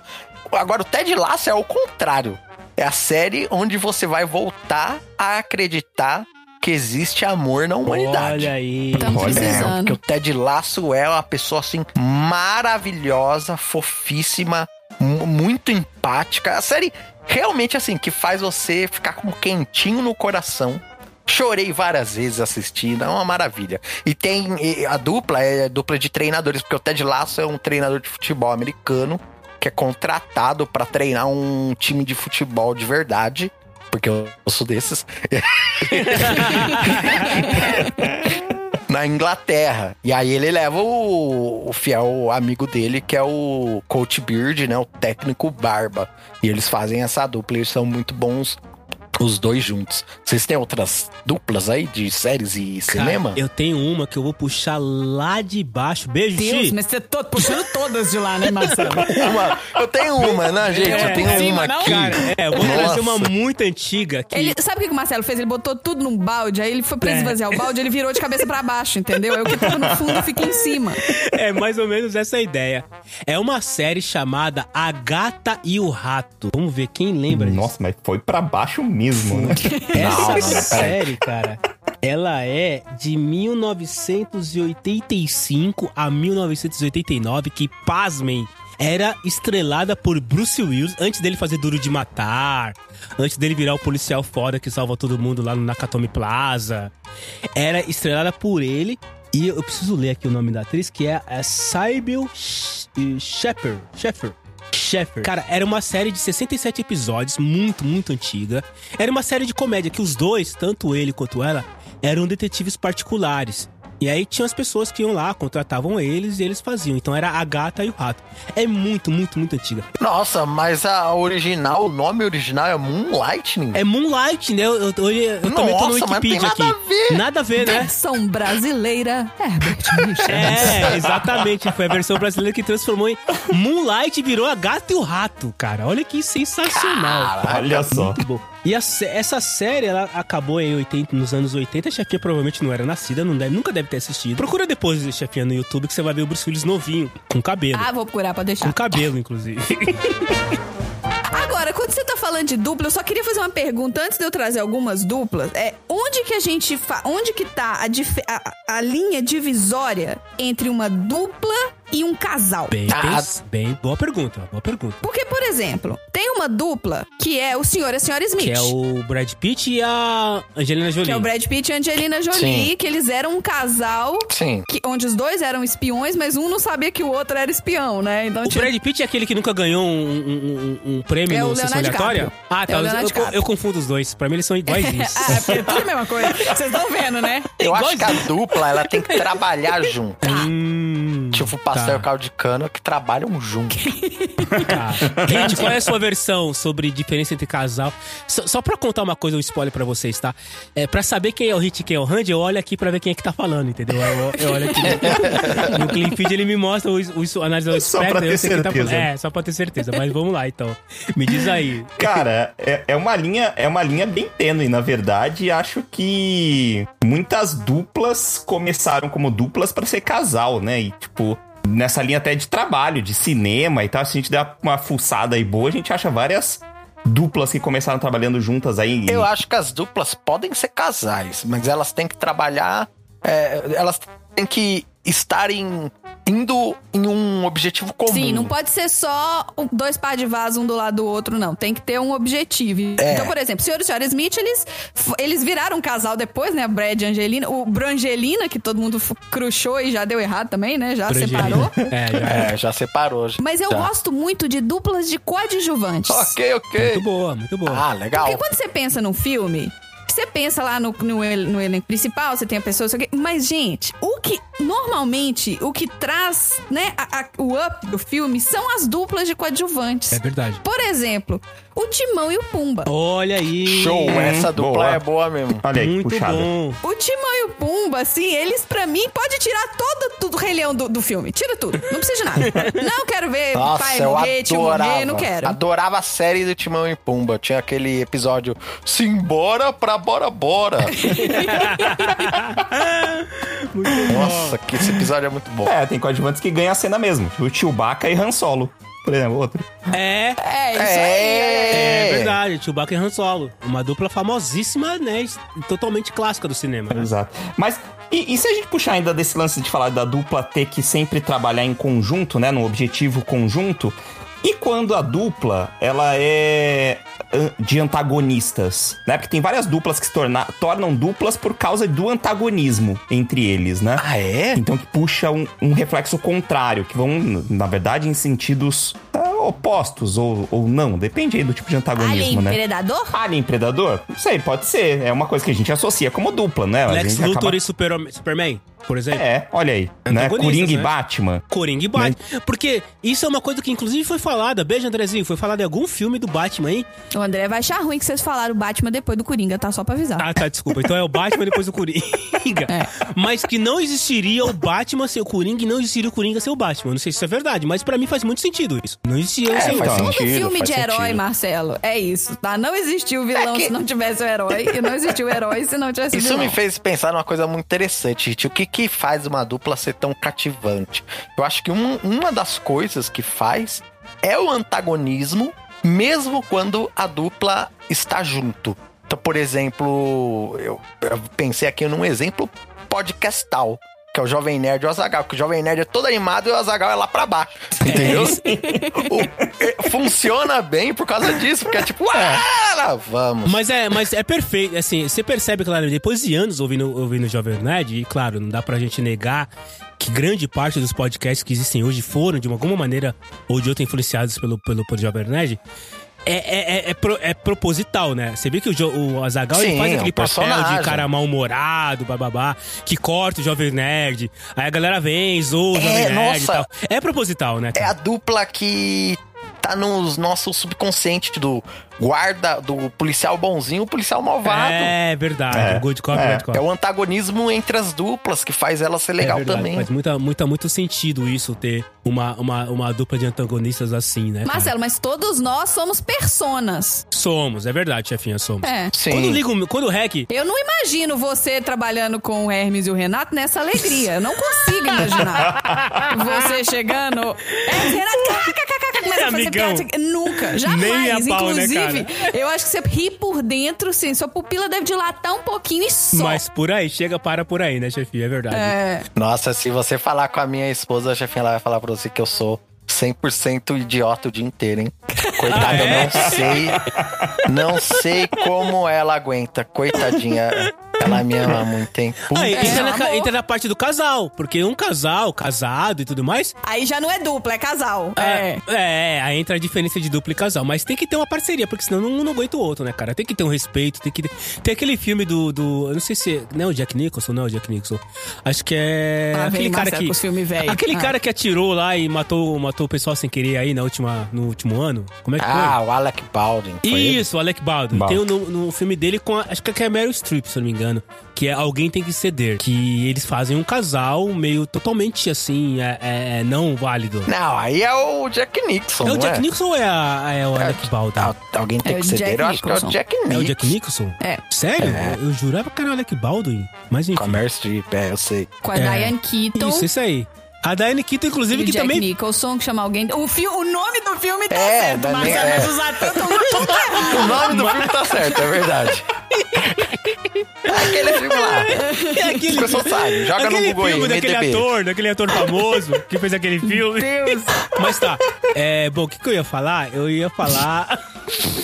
Agora, o Ted Lasso é o contrário. É a série onde você vai voltar a acreditar que existe amor na humanidade. Olha aí. Estamos Olha, É, precisando. porque o Ted Lasso é uma pessoa assim maravilhosa, fofíssima, mu- muito empática. A série realmente assim que faz você ficar com um quentinho no coração. Chorei várias vezes assistindo, é uma maravilha. E tem e a dupla é dupla de treinadores, porque o Ted Lasso é um treinador de futebol americano que é contratado pra treinar um time de futebol de verdade, porque eu sou desses. na Inglaterra. E aí ele leva o, o fiel amigo dele, que é o Coach Beard, né? O técnico Barba. E eles fazem essa dupla, eles são muito bons os dois juntos. Vocês têm outras duplas aí de séries e Cara, cinema? eu tenho uma que eu vou puxar lá de baixo. Beijo, Deus, Xi. mas você tá puxando todas de lá, né, Marcelo? Uma, eu tenho uma, né, gente? É, eu tenho uma não? aqui. Cara, é, eu vou Nossa. trazer uma muito antiga que Ele, sabe o que que o Marcelo fez? Ele botou tudo num balde, aí ele foi pra É. esvaziar o balde, ele virou de cabeça pra baixo, entendeu? Aí o que tava no fundo fica em cima. é mais ou menos essa a ideia. É uma série chamada A Gata e o Rato. Vamos ver quem lembra disso. Nossa, mas foi pra baixo né? Essa Não, série, cara, ela é de 1985 a 1989, que, pasmem, era estrelada por Bruce Willis antes dele fazer Duro de Matar, antes dele virar o policial foda que salva todo mundo lá no Nakatomi Plaza. Era estrelada por ele. E eu preciso ler aqui o nome da atriz, que é a Sybil Sh- Shepard. Cara, era uma série de 67 episódios, muito, muito antiga. Era uma série de comédia que os dois, tanto ele quanto ela, eram detetives particulares. E aí tinha as pessoas que iam lá, contratavam eles e eles faziam. Então era a gata e o rato. É muito, muito, muito antiga. Nossa, mas a original, o nome original é Moonlightning? É Moonlight, né? Eu, eu, eu, eu também tô no Wikipedia nada aqui. a ver. Nada a ver, né? Versão brasileira, Herbert Richards. É, exatamente. Foi a versão brasileira que transformou em Moonlight e virou a gata e o rato, cara. Olha que sensacional. Olha só. Muito bom. E a essa série, ela acabou em 80, nos anos 80. A chefinha provavelmente não era nascida, não deve- nunca deve ter assistido. Procura depois, chefinha, no YouTube, que você vai ver o Bruce Willis novinho, com cabelo. Ah, vou procurar pra Com deixar. cabelo, inclusive. Agora, quando você tá falando de dupla, eu só queria fazer uma pergunta antes de eu trazer algumas duplas. É, onde que a gente onde que tá a, a- a linha divisória entre uma dupla e um casal? Bem, Ah. pens- bem, boa pergunta, boa pergunta. Porque, por exemplo, tem uma dupla que é o senhor e a senhora Smith. Que é o Brad Pitt e a Angelina Jolie. Que é o Brad Pitt e a Angelina Jolie, Sim. que eles eram um casal Sim. que- onde os dois eram espiões, mas um não sabia que o outro era espião, né? Então, O tipo, Brad Pitt é aquele que nunca ganhou um, um- um- um prêmio É no sessão aleatória? Ah, tá. É o eu- eu, eu confundo os dois. Pra mim eles são iguaizinhos. ah, é tudo a mesma coisa. Vocês estão vendo, né? Eu acho que a dupla, ela tem que trabalhar junto. Hum, Tipo o pastel e tá. o caldo de cana que trabalham junto. Tá. Gente, qual é a sua versão sobre diferença entre casal? Só, só pra contar uma coisa, um spoiler pra vocês, tá? É, pra saber quem é o Hit e quem é o Randy, eu olho aqui pra ver quem é que tá falando, entendeu? Eu, eu olho aqui no, no Clean Feed, ele me mostra o, o, o análise do Só pra ter eu sei quem tá certeza. falando. É, só pra ter certeza. Mas vamos lá, então. Me diz aí. Cara, é, é uma linha, é uma linha bem tênue, na verdade. e Acho que muitas duplas começaram como duplas pra ser casal, né? E tipo, nessa linha até de trabalho, de cinema e tal, se a gente der uma fuçada aí boa, a gente acha várias duplas que começaram trabalhando juntas aí. Eu acho que as duplas podem ser casais, mas elas têm que trabalhar. é, elas têm que estarem indo em um objetivo comum. Sim, não pode ser só dois par de vaso um do lado do outro, não. Tem que ter um objetivo. É. Então, por exemplo, o senhor e a senhora Smith, eles, eles viraram um casal depois, né? Brad e Angelina. O Brangelina, que todo mundo cruchou e já deu errado também, né? Já separou. É, já é. É, já separou. já. Mas eu Já. gosto muito de duplas de coadjuvantes. Ok, ok. Muito boa, muito boa. Ah, legal. Porque quando você pensa num filme, você pensa lá no, no, no elenco principal, você tem a pessoa, isso aqui. Mas, gente, o que normalmente o que traz, né, a- a- o up do filme são as duplas de coadjuvantes. É verdade. Por exemplo, o Timão e o Pumba. Olha aí. Show, essa dupla boa. é boa mesmo. Olha aí, Muito puxada. bom. O Timão e o Pumba, assim, eles pra mim pode tirar todo tudo o Rei Leão do, do filme. Tira tudo. Não precisa de nada. Não quero ver Nossa, pai eu morrer, tio adorava. morrer, não quero. Adorava a série do Timão e Pumba. Tinha aquele episódio Simbora pra Bora Bora. Nossa, que esse episódio é muito bom. É, tem coadjuvantes que ganham a cena mesmo. O Chewbacca e Han Solo, por exemplo, outro. É, É, isso aí. é verdade. Chewbacca e Han Solo. Uma dupla famosíssima, né? Totalmente clássica do cinema. né? Exato. Mas, e, e se a gente puxar ainda desse lance de falar da dupla ter que sempre trabalhar em conjunto, né? Num objetivo conjunto. E quando a dupla, ela é de antagonistas, né? Porque tem várias duplas que se torna, tornam duplas por causa do antagonismo entre eles, né? Ah, é? Então que puxa um, um reflexo contrário, que vão, na verdade, em sentidos ah, opostos ou, ou não. Depende aí do tipo de antagonismo, Alien né? Predador? Alien Predador? Não sei, pode ser. É uma coisa que a gente associa como dupla, né? A Lex gente Luthor acaba- e Super- Superman, por exemplo. É, olha aí. Né? Coringa e né? Batman. Coringa e Batman. Porque isso é uma coisa que inclusive foi falada. Beijo, Andrezinho. Foi falada em algum filme do Batman, hein? O André vai achar ruim que vocês falaram Batman depois do Coringa, tá? Só pra avisar. Ah, tá, desculpa. Então é o Batman depois do Coringa. É. Mas que não existiria o Batman sem o Coringa e não existiria o Coringa sem o Batman. Não sei se isso é verdade, mas pra mim faz muito sentido isso. Não existia É, sem o Batman. Todo sentido, filme faz de herói, sentido. Marcelo, é isso, tá? Não existiu o vilão É que- se não tivesse o herói, e não existiu o herói se não tivesse o Isso vilão. me fez pensar numa coisa muito interessante, gente. O que, que faz uma dupla ser tão cativante? Eu acho que um- uma das coisas que faz é o antagonismo, mesmo quando a dupla está junto. Então, por exemplo, eu, eu pensei aqui num exemplo podcastal. Que é o Jovem Nerd e o Azagal. Que o Jovem Nerd é todo animado e o Azagal é lá pra baixo. Entendeu? O- é, funciona bem por causa disso, porque é tipo, ah, lá vamos. Mas é, mas é perfeito, assim, você percebe, claro, depois de anos ouvindo, ouvindo Jovem Nerd, e claro, não dá pra gente negar que grande parte dos podcasts que existem hoje foram, de alguma maneira ou de outra, influenciados pelo, pelo, pelo Jovem Nerd. É, é, é, é, pro- é proposital, né? Você vê que o, o Azagal ele faz é aquele papel de cara mal-humorado, bababá, que corta o Jovem Nerd, aí a galera vem, zoa o É, Jovem Nerd e nossa. tal. É proposital, né? É cara? a dupla que tá no nosso subconsciente do guarda, do policial bonzinho o policial malvado. É. É verdade, É. o Good Cop, É. Bad Cop. o antagonismo entre as duplas que faz ela ser legal É verdade, também. Faz muita, muita, muito sentido isso, ter uma, uma, uma dupla de antagonistas assim, né? cara? Marcelo, mas todos nós somos personas. Somos, é verdade, chefinha, somos. É. Sim. Quando liga o- quando o REC. Eu não imagino você trabalhando com o Hermes e o Renato nessa alegria. Eu não consigo imaginar. Você chegando. Hermes, Renato, kkkk, começa a fazer Amigão. Nunca, jamais. Nem a pau, né, Inclusive, eu acho que você ri por dentro, sim. Sua pupila deve dilatar um pouquinho e só. Mas por aí, chega para por aí, né, chefinha? É verdade. É. Nossa, se você falar com a minha esposa, a chefinha ela vai falar pra você que eu sou 100% idiota o dia inteiro, hein? Coitada, Ah, é? eu não sei. Não sei como ela aguenta. Coitadinha. Ela me ama muito, hein? Aí, entra, na, entra na parte do casal, porque um casal, casado e tudo mais. Aí já não é dupla, é casal. É, é, aí entra a diferença de dupla e casal. Mas tem que ter uma parceria, porque senão um não aguenta o outro, né, cara? Tem que ter um respeito, tem que ter. Tem aquele filme do. do eu não sei se. Não é o Jack Nicholson, não é o Jack Nicholson. Acho que é. Vem aquele cara Marcelo que. os filme velho. Aquele Ah. cara que atirou lá e matou, matou o pessoal sem querer aí na última, no último ano. Como é que Ah, foi? o Alec Baldwin. foi ele? Isso, o Alec Baldwin. Baldwin. Tem no, no filme dele com. a- acho que é a Meryl Streep, se eu não me engano. Que é Alguém Tem Que Ceder. Que eles fazem um casal meio totalmente assim, é, é- é não válido. Não, aí é o Jack Nixon. É o Jack Nicholson ou é, a- é o Alec Baldwin? Ah, Alguém tem É que ceder, Jack eu acho que é o Jack Nixon. É o Jack Nicholson? É. Sério? Eu jurava que era o Alec Baldwin. Mas enfim. Com a Meryl Streep, é, eu sei. Com a É. Diane Keaton. Isso, isso aí. A Diane Keaton, E inclusive, o que Jack também... Nicholson, que chama alguém. O, fi... o nome do filme tá É, certo, Marcelo, é. mas usar tanto nome tá errado. O nome do filme tá certo, é verdade. É aquele filme lá. É aquele, As pessoas sabem, joga no aquele Google aí, filme daquele MDB. ator, daquele ator famoso que fez aquele filme. Deus. Mas tá. É, bom, o que, que eu ia falar? Eu ia falar.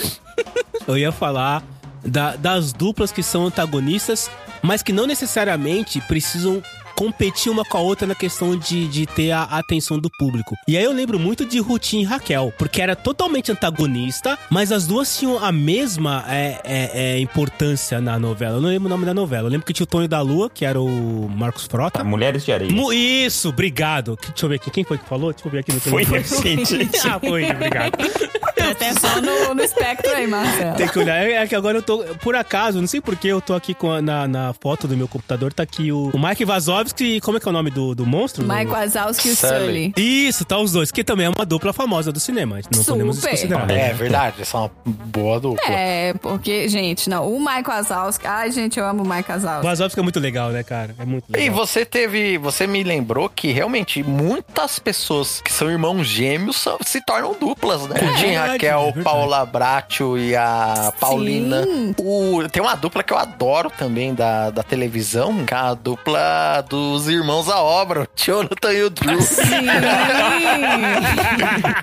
eu ia falar da- das duplas que são antagonistas, mas que não necessariamente precisam competir uma com a outra na questão de, de ter a atenção do público. E aí eu lembro muito de Rutin e Raquel, porque era totalmente antagonista, mas as duas tinham a mesma é, é, é, importância na novela. Eu não lembro o nome da novela. Eu lembro que tinha o Tony da Lua, que era o Marcos Frota. Tá, Mulheres de Areia. Mu- Isso, obrigado. Que- Deixa eu ver aqui. Quem foi que falou? Deixa eu ver aqui no Foi gente. Ah, foi, obrigado. Presta atenção no, no espectro aí, Marcelo. Tem que olhar. É que agora eu tô. Por acaso, não sei porquê, eu tô aqui com a- na, na foto do meu computador, tá aqui o, o Mike Wazowski. Como é que é o nome do, do monstro? Mike Wazowski e o Sully. Isso, tá os dois, que também é uma dupla famosa do cinema. Não Super. podemos desconsiderar. É verdade, eles são uma boa dupla. É, porque, gente, não, o Mike Wazowski... Ai, gente, eu amo o Mike O Wazowski. Wazowski é muito legal, né, cara? É muito E legal. você teve. Você me lembrou que realmente muitas pessoas que são irmãos gêmeos são- se tornam duplas, né? É Tinha verdade, Raquel, é. Paula Bracho e a Paulina. O, tem uma dupla que eu adoro também da, da televisão, que é a dupla dos irmãos à obra, o Jonathan e o Drew. Sim.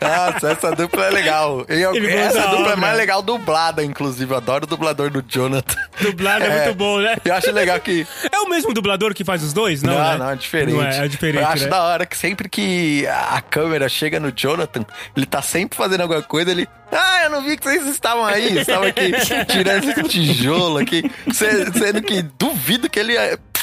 Nossa, essa dupla é legal. Eu- essa dupla é obra. mais legal dublada, inclusive. Eu adoro o dublador do Jonathan. Dublado é, muito bom, né? Eu acho legal que É o mesmo dublador que faz os dois? Não, Não, né? não, é diferente. Não é, é diferente, Eu acho né? da hora que sempre que a câmera chega no Jonathan, ele tá sempre fazendo alguma coisa, ele. Ah, eu não vi que vocês estavam aí. Estavam aqui tirando esse tijolo aqui. Se- Sendo que duvido que ele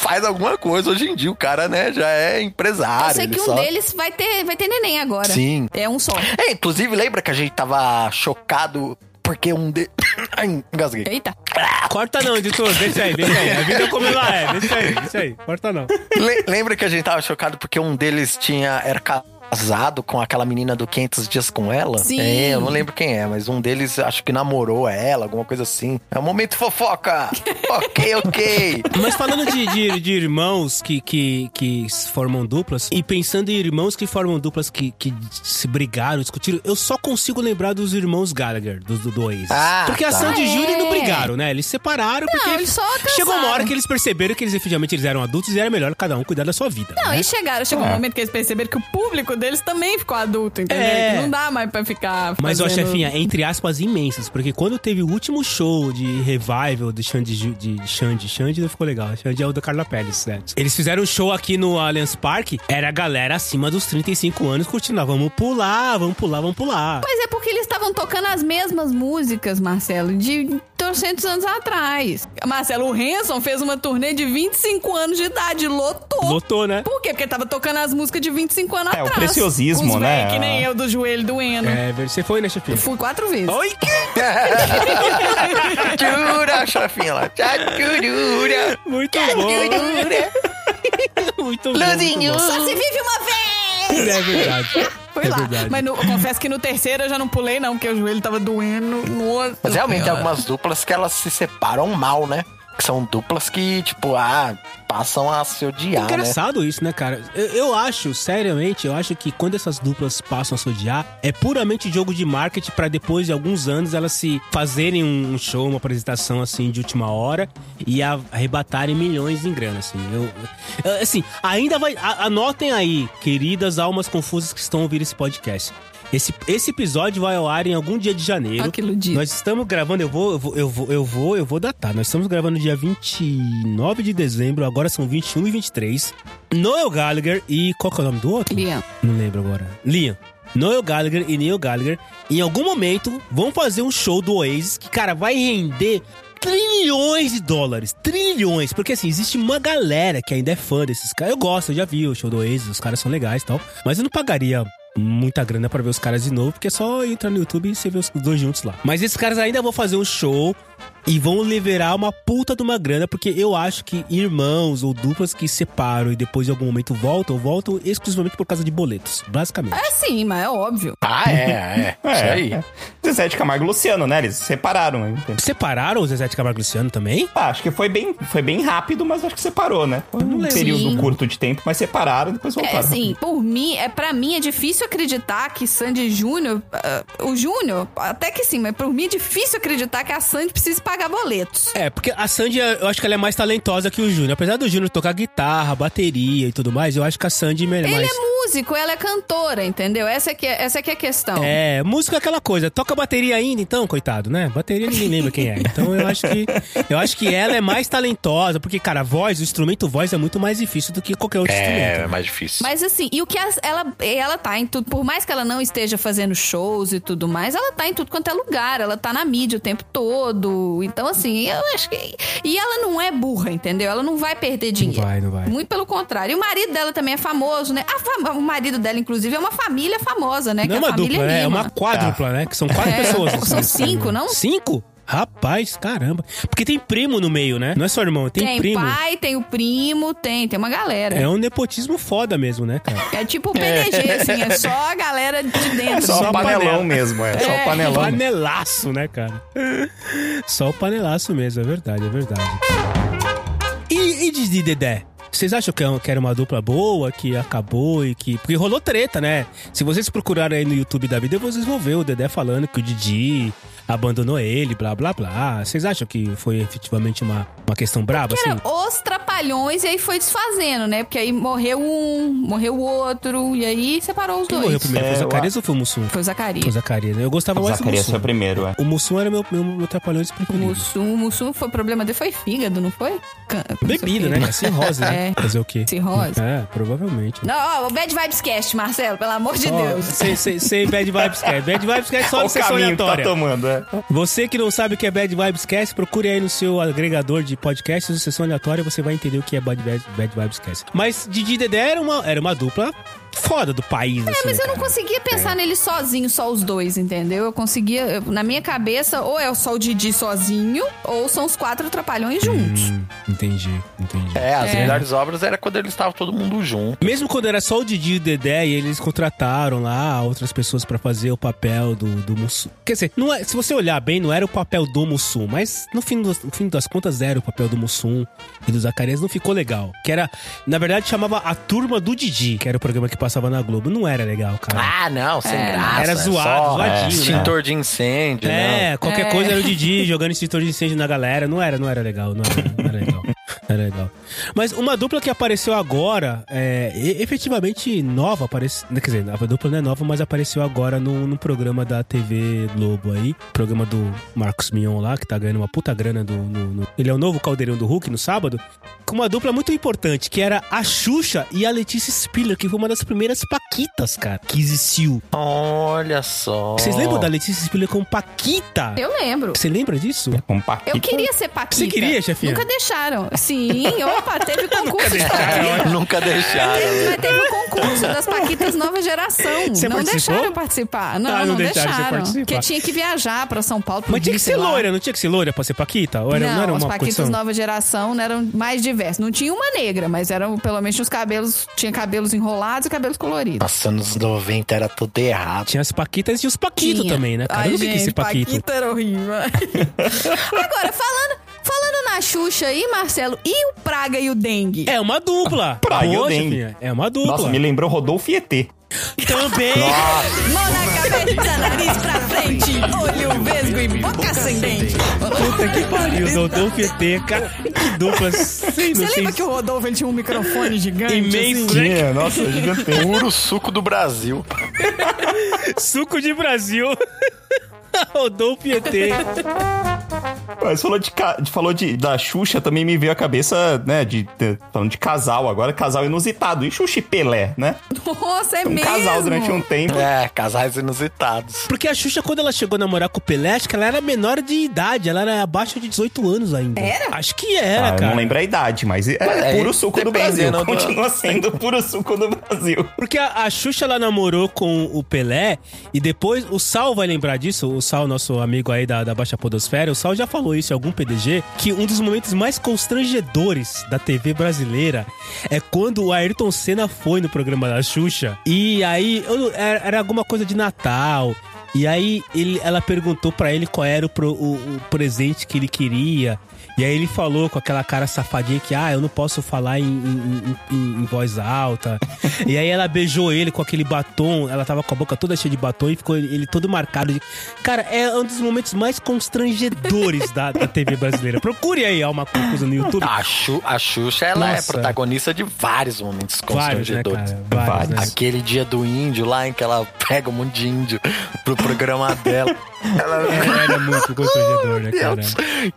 faz alguma coisa. Hoje em dia o cara, né, já é empresário. Eu sei que um só- deles vai ter, vai ter neném agora. Sim. É um só. É, inclusive, lembra que a gente tava chocado porque um de. Ai, engasguei. Eita. Corta não, editor. Deixa aí, deixa aí. A vida é como ela é. Deixa aí, deixa aí. Corta não. Le- Lembra que a gente tava chocado porque um deles tinha era casado com aquela menina do 500 Dias com ela? Sim. É, eu não lembro quem é, mas um deles acho que namorou ela, alguma coisa assim. É um momento fofoca! ok, ok. Mas falando de, de, de irmãos que, que, que formam duplas, e pensando em irmãos que formam duplas que, que se brigaram, discutiram, eu só consigo lembrar dos irmãos Gallagher, dos do, do Oasis. Ah, porque a tá. Sandy e É. Júnior não brigaram, né? Eles se separaram porque eles só chegou uma hora que eles perceberam que eles efetivamente eles eram adultos e era melhor cada um cuidar da sua vida. Não, né? e chegaram, chegou um momento que eles perceberam que o público deles também ficou adulto, entendeu? É. Não dá mais pra ficar Mas, ó, chefinha, entre aspas, imensas. Porque quando teve o último show de revival de Xande, de Xande, Xande não ficou legal. Xande é o da Carla Pérez, certo? Eles fizeram um show aqui no Allianz Parque. Era a galera acima dos 35 anos curtindo. Ah, vamos pular, vamos pular, vamos pular. Mas é porque eles estavam tocando as mesmas músicas, Marcelo, de 300 anos atrás. Marcelo, o Hanson fez uma turnê de 25 anos de idade, lotou. Lotou, né? Por quê? Porque tava tocando as músicas de 25 anos É, atrás. Preciosismo, Os né? que nem eu, do joelho doendo. É, você foi, né, chefinha? Eu fui quatro vezes. Oi! Jura, chefinha lá. Jura. Muito bom! Muito bom. Luzinho. muito Só se vive uma vez! bom. É verdade. Foi é lá. verdade. Mas no- eu confesso que no terceiro eu já não pulei, não, porque o joelho tava doendo. Nossa Mas realmente tem algumas duplas que elas se separam mal, né? Que são duplas que, tipo, ah, passam a se odiar, né? Engraçado isso, né, cara? Eu, eu acho, seriamente, eu acho que quando essas duplas passam a se odiar, é puramente jogo de marketing pra depois de alguns anos elas se fazerem um show, uma apresentação assim de última hora e arrebatarem milhões em grana, assim. Eu- assim, ainda vai. a- anotem aí, queridas almas confusas que estão ouvindo esse podcast. Esse, esse episódio vai ao ar em algum dia de janeiro. Ó, que iludido. Nós estamos gravando, eu vou, eu vou, eu vou, eu vou, eu vou datar. Nós estamos gravando dia 29 de dezembro, agora são 21 e 23. Noel Gallagher e. Qual que é o nome do outro? Liam. Não lembro agora. Liam. Noel Gallagher e Neil Gallagher, em algum momento, vão fazer um show do Oasis que, cara, vai render trilhões de dólares. Trilhões. Porque, assim, existe uma galera que ainda é fã desses caras. Eu gosto, eu já vi o show do Oasis, os caras são legais e tal. Mas eu não pagaria muita grana pra ver os caras de novo, porque é só entrar no YouTube e você vê os dois juntos lá. Mas esses caras ainda vão fazer um show e vão liberar uma puta de uma grana, porque eu acho que irmãos ou duplas que se separam e depois em algum momento voltam, voltam exclusivamente por causa de boletos, basicamente. É sim, mas é óbvio. Ah, é, é. Isso aí. É. Zezé de Camargo e Luciano, né? Eles se separaram. hein? Separaram o Zezé de Camargo e Luciano também? Ah, acho que foi bem, foi bem rápido, mas acho que separou, né? Foi um período Sim. curto de tempo, mas separaram e depois É voltaram. assim, por mim, é para mim é difícil acreditar que Sandy Júnior, ah, o Júnior, até que sim, mas por mim é difícil acreditar que a Sandy precise pagar boletos. É, porque a Sandy, eu acho que ela é mais talentosa que o Júnior. Apesar do Júnior tocar guitarra, bateria e tudo mais, eu acho que a Sandy é Ele mais... é músico, ela é cantora, entendeu? Essa é que é, essa é, que é a questão. É, música é aquela coisa. Toca bateria ainda, então, coitado, né? Bateria ninguém lembra quem é. Então eu acho que eu acho que ela é mais talentosa, porque cara, a voz, o instrumento voz é muito mais difícil do que qualquer outro É, instrumento. é mais difícil. Mas assim, e o que ela, ela tá em tudo, por mais que ela não esteja fazendo shows e tudo mais, ela tá em tudo quanto é lugar, ela tá na mídia o tempo todo. Então, assim, eu acho que. E ela não é burra, entendeu? Ela não vai perder dinheiro. vai, não vai. Muito pelo contrário. E o marido dela também é famoso, né? A fam- o marido dela, inclusive, é uma família famosa, né? Não que é a uma família dupla, né? É uma quádrupla, né? Que são quatro É, pessoas. são cinco, não? Cinco? Rapaz, caramba. Porque tem primo no meio, né? Não é só irmão, tem, Tem primo. pai, tem o primo, tem, tem uma galera. É um nepotismo foda mesmo, né, cara? É tipo o PDG, assim, é só a galera de dentro. É só, Só o panelão panela. mesmo, é. Só É. o panelão. Panelaço, né, cara? Só o panelaço mesmo, é verdade, é verdade. E, e de, de Dedé? Vocês acham que é que era uma dupla boa, que acabou e que. Porque rolou treta, né? Se vocês procurarem aí no YouTube da vida, vocês vão ver o Dedé falando que o Didi abandonou ele, blá blá blá. Vocês acham que foi efetivamente uma, uma questão braba, Que assim? era os trapalhões e aí foi desfazendo, né? Porque aí morreu um, morreu o outro, e aí separou os Quem dois. morreu primeiro? É, Foi o eu Zacarias ou foi o Mussum? Foi o Zacarias. Foi o Zacarias, né? Eu gostava O mais do Zacarias foi Mussum. o primeiro, é. O Mussum era meu, meu, meu trapalhões O preferido. Mussum, o Mussum foi o problema dele foi fígado, não foi? Can- Bebida, o né? Cirrose, né? É. Fazer o quê? Cirrose. É, provavelmente. Não, ó, o Bad Vibes Cast, Marcelo, pelo amor de Ó, Deus. Sem, Bad Vibes Cast. Bad Vibes Cast só o sessão tá aleatória. tomando, é. Você que não sabe o que é Bad Vibes Cast, procure aí no seu agregador de podcasts, sessão aleatória, você vai entender o que é Bad, Bad, Bad Vibes Cast. Mas Didi e Dedé era uma, era uma dupla foda do país, É, assim, mas eu não cara? conseguia pensar nele sozinho, só os dois, entendeu? Eu conseguia, eu- na minha cabeça, ou é só o Didi sozinho, ou são os quatro trapalhões juntos. Hum, entendi, entendi. É, as É. melhores obras era quando eles estavam todo mundo junto. Mesmo quando era só o Didi e o Dedé, e eles contrataram lá outras pessoas pra fazer o papel do, do Mussum. Quer dizer, não é, se você olhar bem, não era o papel do Mussum, mas no fim, do, no fim das contas era o papel do Mussum e do Zacarias, não ficou legal. Que era, na verdade, chamava A Turma do Didi, que era o programa que passava na Globo. Não era legal, cara. Ah, não, sem graça. Era é zoado, só, zoadinho, é, né? Extintor de incêndio? É, qualquer É. coisa era o Didi jogando extintor de incêndio na galera. Não era, não era legal, não era, não era legal. Não era legal. Mas uma dupla que apareceu agora, é, efetivamente nova, aparece, quer dizer, a dupla não é nova, mas apareceu agora no, no programa da TV Globo aí, programa do Marcos Mion lá, que tá ganhando uma puta grana do, no- no- ele é o novo caldeirão do Hulk no sábado, com uma dupla muito importante, que era a Xuxa e a Letícia Spiller, que foi uma das primeiras paquitas, cara, que existiu. Olha só. Vocês lembram da Letícia Spiller como paquita? Eu lembro. Você lembra disso? Com Paquita. Eu queria ser Paquita. Você queria, chefinha? Nunca deixaram. Sim, opa, teve concurso de Paquita. Nunca deixaram. né? Mas teve um concurso das Paquitas Nova Geração. Você não participou? deixaram eu participar. Não, Ah, não não, deixaram deixaram. Porque tinha que viajar pra São Paulo. pro Mas tinha Rio, que ser loira, não tinha que ser loira pra ser Paquita? Ou era, não, não, era as uma Paquitas condição? nova geração eram mais diversas. Não tinha uma negra, mas eram, pelo menos, os cabelos, tinha cabelos enrolados e cabelos coloridos. Nossa, anos 90 era tudo errado. Tinha as Paquitas e os Paquito Tinha. também, né? Cara, Ai, eu quis ser gente, Paquito. Paquita era horrível. Agora, falando, na Xuxa aí, Marcelo, e o Praga e o Dengue? É uma dupla. Praga e o Dengue. filha, É uma dupla. Nossa, me lembrou Rodolfo e ET. Também. Mão na cabeça, nariz pra frente, olho vesgo e boca sem dente. Puta que pariu. Dodolfo e ET, cara. Que dupla sem Você lembra que o Rodolfo ele tinha um microfone gigante? Imenso, assim? né? Tinha, nossa, gigantesco. Puro suco do Brasil. Suco de Brasil. Rodolfo e ET. Mas falou, de, falou de, da Xuxa, também me veio a cabeça, né, de, de- falando de casal agora, casal inusitado. E Xuxa e Pelé, né? Nossa, é Um mesmo. casal durante um tempo. É, casais inusitados. Porque a Xuxa, quando ela chegou a namorar com o Pelé, acho que ela era menor de idade. Ela era abaixo de 18 anos ainda. Era? Acho que era, Ah, cara. não lembro a idade, mas é, aí, puro suco do Brasil. do- Continua sendo puro suco do Brasil. Porque a, a Xuxa, ela namorou com o Pelé e depois o Sal vai lembrar disso, o Sal, nosso amigo aí da, da Baixa Podosfera, o Sal já falou isso em algum PDG, que um dos momentos mais constrangedores da TV brasileira é quando o Ayrton Senna foi no programa da Xuxa e aí eu era alguma coisa de Natal. E aí ele, ela perguntou pra ele qual era o, pro- o- o presente que ele queria. E aí ele falou com aquela cara safadinha que, ah, eu não posso falar em, em- em- em- voz alta. e aí ela beijou ele com aquele batom, ela tava com a boca toda cheia de batom e ficou ele, todo marcado. De... Cara, é um dos momentos mais constrangedores da, da TV brasileira. Procure aí Alma Confusa no YouTube. A, Xu, a Xuxa, ela é Nossa. protagonista de vários momentos Vários, né, constrangedores. cara? Vários, né? Aquele dia do índio lá em que ela pega um monte de índio pro programa dela. Ela É, Era muito constrangedor, né, cara?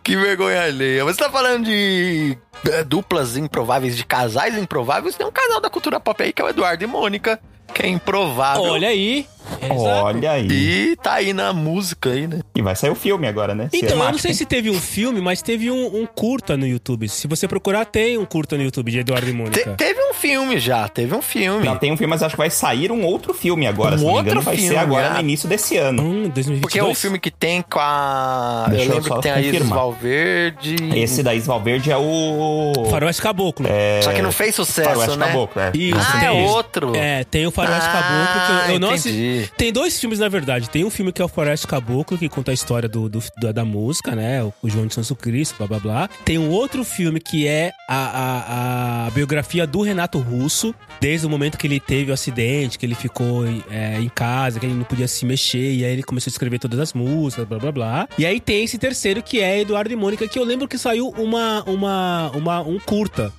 Que vergonha alheia. Mas você tá falando de é, duplas improváveis, de casais improváveis? Tem um casal da cultura pop aí que é o Eduardo e Mônica, que é improvável. Olha aí. Olha aí. E tá aí na música aí, né? E vai sair o filme agora, né? Então, eu não sei se teve um filme, mas teve um, um curta no YouTube. Se você procurar, tem um curta no YouTube de Eduardo e Te- Mônica. teve um filme já, teve um filme. Não, tem um filme, mas acho que vai sair um outro filme agora, Um se não me engano. outro Vai ser filme, agora ah. no início desse ano. Hum, 2022? Porque é o filme que tem com a. Deixa eu eu lembro só que tem a Isis confirmar. Valverde. Esse da Isval Verde é o... Faroeste Caboclo. Só que não fez sucesso, Faroeste né? Caboclo, é. Isso, Ah, tem é isso. outro. É, tem o Faroeste Ah, Caboclo. Que eu, eu não entendi. Tem dois filmes, na verdade. Tem um filme que é o Faroeste Caboclo, que conta a história do, do- da, da música, né? O, o João de Santo Cristo, blá blá blá. Tem um outro filme que é a, a, a biografia do Renato Russo, desde o momento que ele teve o acidente, que ele ficou é, em casa, que ele não podia se mexer, e aí ele começou a escrever todas as músicas, blá blá blá. E aí tem esse terceiro que é Eduardo e Mônica, que eu lembro que saiu uma, uma, uma, um curta.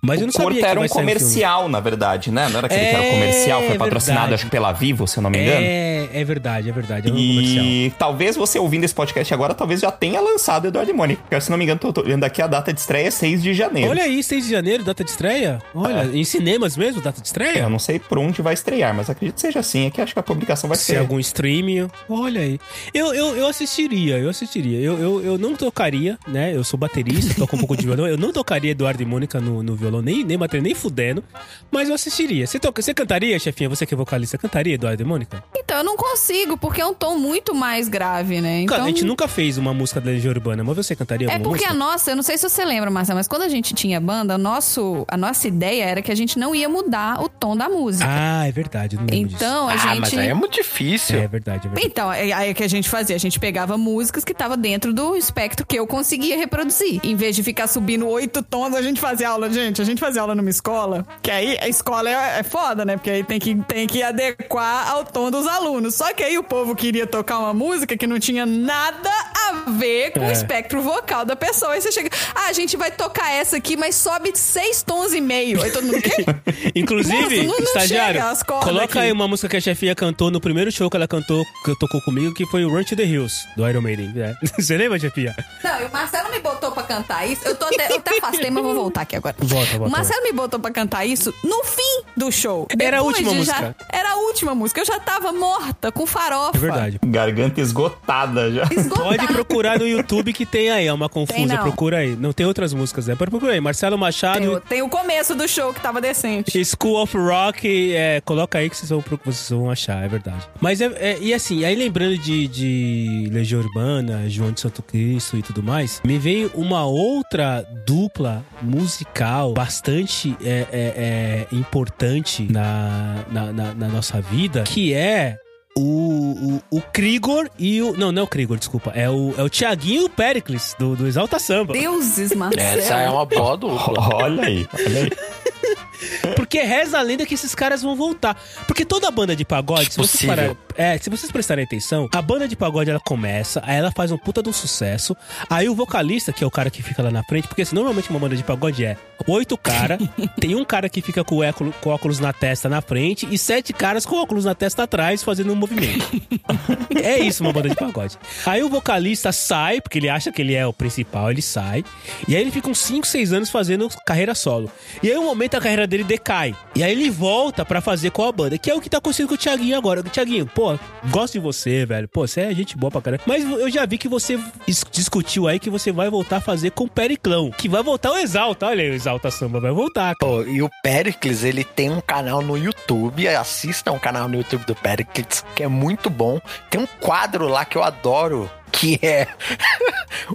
Mas eu não o Corta sabia que era um comercial, na verdade, né? Não era aquele que era É comercial, foi patrocinado, verdade. acho que pela Vivo, se eu não me engano. É, é verdade, é verdade. É um comercial. E talvez você ouvindo esse podcast agora, talvez já tenha lançado Eduardo e Mônica. Porque, se não me engano, tô, tô olhando aqui a data de estreia é 6 de janeiro. Olha aí, 6 de janeiro, data de estreia. Olha, em cinemas mesmo, data de estreia? Eu não sei por onde vai estrear, mas acredito que seja assim. É que acho que a publicação vai Se ser. é algum streaming. Olha aí. Eu, eu, eu assistiria, eu assistiria. Eu, eu, eu não tocaria, né? Eu sou baterista, toco um pouco de violão. Eu não tocaria Eduardo e Mônica no, no, no violão, nem, nem bateria, nem fudendo. Mas eu assistiria. Você, toca, você cantaria, chefinha? Você que é vocalista, cantaria Eduardo e Mônica? Então, eu não consigo, porque é um tom muito mais grave, né? Então, Cara, a gente nunca fez uma música da Legião Urbana, mas você cantaria É porque a música? nossa, eu não sei se você lembra, Marcelo, mas quando a gente tinha banda, nosso, a nossa ideia era que a gente não ia mudar o tom da música. Ah, é verdade, eu não lembro então, a Ah, gente. mas aí é muito disso. difícil. É verdade, é verdade. Então, é aí que a gente fazia. A gente pegava músicas que estavam dentro do espectro que eu conseguia reproduzir. Em vez de ficar subindo oito tons, a gente fazia aula. Gente, a gente fazia aula numa escola, que aí a escola é, é foda, né? Porque aí tem que, tem que adequar ao tom dos alunos. Só que aí o povo queria tocar uma música que não tinha nada a ver com o É. espectro vocal da pessoa. Aí você chega, ah, a gente vai tocar essa aqui, mas sobe seis tons e meio. Aí todo mundo, o quê? Inclusive, Moço, não- não estagiário, coloca aqui. aí uma música que a chefinha cantou no primeiro show que ela cantou, que tocou comigo, que foi o Run to the Hills, do Iron Maiden. É. Você lembra, chefinha? Não, e o Marcelo me botou pra cantar isso. Eu, tô até, eu até afastei, mas vou voltar aqui agora. Volta. O Marcelo me botou pra cantar isso no fim do show. Era a Depois última de música. era a última música. Eu já tava morta, com farofa. É verdade. Garganta esgotada já. Esgotada. Pode procurar no YouTube que tem aí, é uma confusa, procura aí. Não tem outras músicas, né? Pode procurar aí. Marcelo Machado, Tem, o- tem o começo do show que tava decente. School of Rock, é, coloca aí que vocês vão, vocês vão achar, é verdade. Mas é, é- e assim, aí lembrando de, de Legião Urbana, João de Santo Cristo e tudo mais, me veio uma outra dupla musical bastante é, é, é, importante na, na, na- na nossa vida, que é o, o, o Krigor e o. Não, não é o Krigor, desculpa. É o, é o Tiaguinho e o Pericles, do, do Exalta Samba. Deuses, Marcelo. Essa é uma boa dupla. Olha aí, olha aí. Porque reza a lenda que esses caras vão voltar. Porque toda banda de pagode, se Possível. parar, é, se vocês prestarem atenção, a banda de pagode ela começa, aí ela faz um puta de um sucesso. Aí o vocalista, que é o cara que fica lá na frente, porque assim, normalmente uma banda de pagode é oito cara, tem um cara que fica com, o éculo- com óculos na testa na frente e sete caras com óculos na testa atrás fazendo um movimento. é isso uma banda de pagode. Aí o vocalista sai, porque ele acha que ele é o principal, ele sai. E aí ele fica uns 5, 6 anos fazendo carreira solo. E aí um momento a carreira dele decai. E aí ele volta pra fazer com a banda, que é o que tá acontecendo com o Thiaguinho agora. Thiaguinho, pô, gosto de você, velho. Pô, você é gente boa pra caramba. Mas eu já vi que você dis- discutiu aí que você vai voltar a fazer com o Periclão. Que vai voltar o Exalta. Olha aí, o Exalta Samba vai voltar. Pô, e o Pericles, ele tem um canal no YouTube. Assistam o canal no YouTube do Pericles, que é muito bom. Tem um quadro lá que eu adoro, que é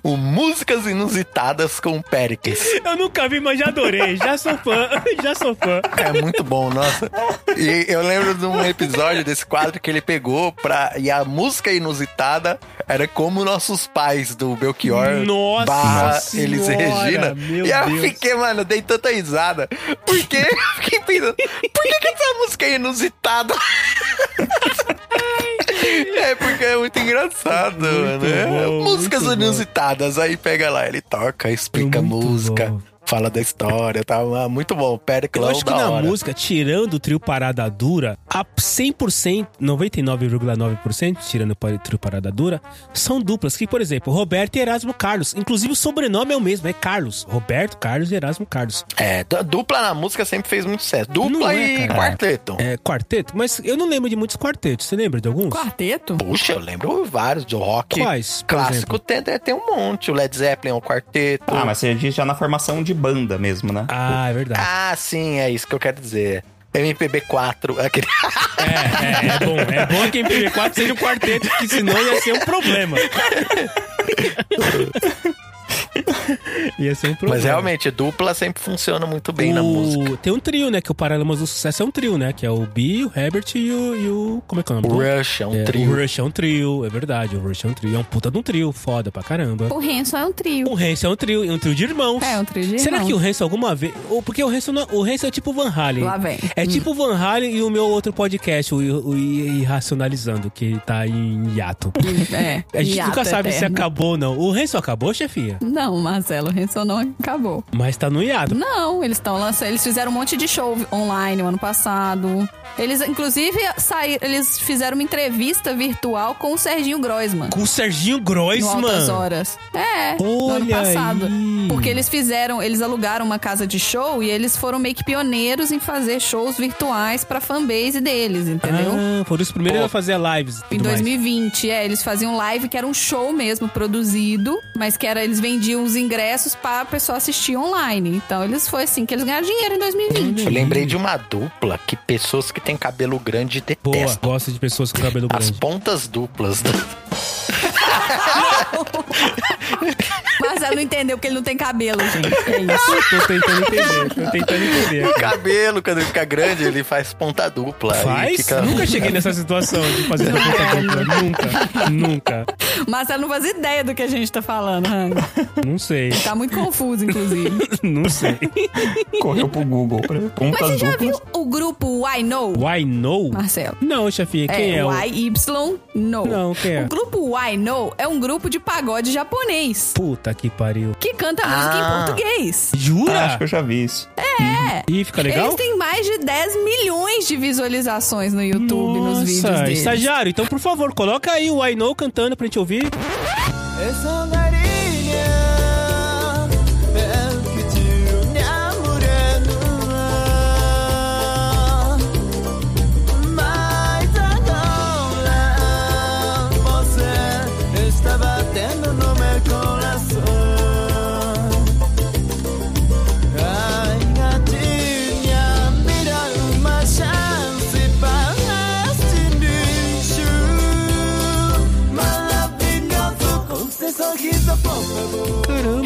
o Músicas Inusitadas com o Pericles. Eu nunca vi, mas já adorei. Já sou fã. já sou fã. É muito bom, nossa. E eu lembro de um episódio desse quadro que ele pegou pra. E a música inusitada era como nossos pais do Belchior Nossa barra Elis Regina. meu e eu Deus. fiquei, mano, dei tanta risada. Porque eu fiquei pensando, por que, que essa música é inusitada? É porque é muito engraçado, Muito né? bom, Músicas bom. inusitadas. Aí pega lá, ele toca, explica a música, bom. Fala da história, tá Ah, muito bom. Periclão Eu acho que da na hora. música, tirando o trio Parada Dura, a 100%, 99,9%, tirando o trio Parada Dura, são duplas. Que, por exemplo, Roberto e Erasmo Carlos. Inclusive o sobrenome é o mesmo, é Carlos. Roberto Carlos e Erasmo Carlos. É, du- dupla na música sempre fez muito sucesso. Dupla é, e cara. quarteto. É quarteto, mas eu não lembro de muitos quartetos. Você lembra de alguns? Quarteto? Puxa, eu lembro vários de rock. Quais, Clássico tem, tem, tem um monte. O Led Zeppelin é um quarteto. Ah, mas você diz já na formação de banda mesmo, né? Ah, é verdade. Ah, sim, é isso que eu quero dizer. MPB4, aquele... É, é, é bom. É bom que MPB4 seja um quarteto, porque senão ia ser um problema. ia ser um problema. Mas realmente, dupla sempre funciona muito bem na O- música. Tem um trio, né? Que o Paralamas do Sucesso é um trio, né? Que é o Bi, o Herbert e o. e o- como é que é o nome? O Rush é um É, trio. O Rush é um trio, é verdade. O Rush é um trio. É um puta de um trio, foda pra caramba. O Hanson é um trio. O Hanson é um trio, é um trio de irmãos. É, um trio de Será irmãos. que o Hanson alguma vez. Ou porque o Hanson, não- o Hanson é tipo o Van Halen. Lá vem. É Hum. tipo o Van Halen e o meu outro podcast, o, o Irracionalizando, que tá em hiato. É. A gente hiato nunca sabe se eterno. acabou ou não. O Hanson acabou, chefia? Não, Marcelo, o Hanson não acabou. Mas tá no hiato. Não, eles estão lançando. Eles fizeram um monte de show online o ano passado. Eles, inclusive, saíram, eles fizeram uma entrevista virtual com o Serginho Groisman. Com o Serginho No Altas Groisman. Horas. É, no ano Olha passado. aí. Porque eles fizeram, eles alugaram uma casa de show e eles foram meio que pioneiros em fazer shows virtuais pra fanbase deles, entendeu? Ah, foram os primeiros Pô. a fazer lives. Em tudo mais. 2020, é, eles faziam live que era um show mesmo produzido, mas que era eles vendiam os ingressos ingressos pra pessoa assistir online. Então, eles foi assim que eles ganharam dinheiro em 2020. Eu lembrei de uma dupla que pessoas que têm cabelo grande Boa, detestam. gosto de pessoas com cabelo As grande. pontas duplas. Marcelo não entendeu porque ele não tem cabelo, gente. É isso. Tô tentando entender, tô tentando entender. O cabelo, quando ele fica grande, ele faz ponta dupla. Faz? fica- Nunca cheguei nessa situação de fazer ponta dupla. Nunca, nunca. Marcelo não faz ideia do que a gente tá falando, Hang. Não sei, Tá muito confuso, inclusive. não sei. Correu pro Google pra Mas você já viu o grupo Why No? Why no? Marcelo. Não, chefinha, quem é, o... YY No. Não, quem é? O grupo Why No é um grupo de pagode japonês Puta que pariu. que canta música Ah. em português. Ah, Jura? acho que eu já vi isso. Ih, fica legal? Eles têm mais de 10 milhões de visualizações no YouTube, nos vídeos Nossa, deles. estagiário, então por favor, coloca aí o I Know cantando pra gente ouvir.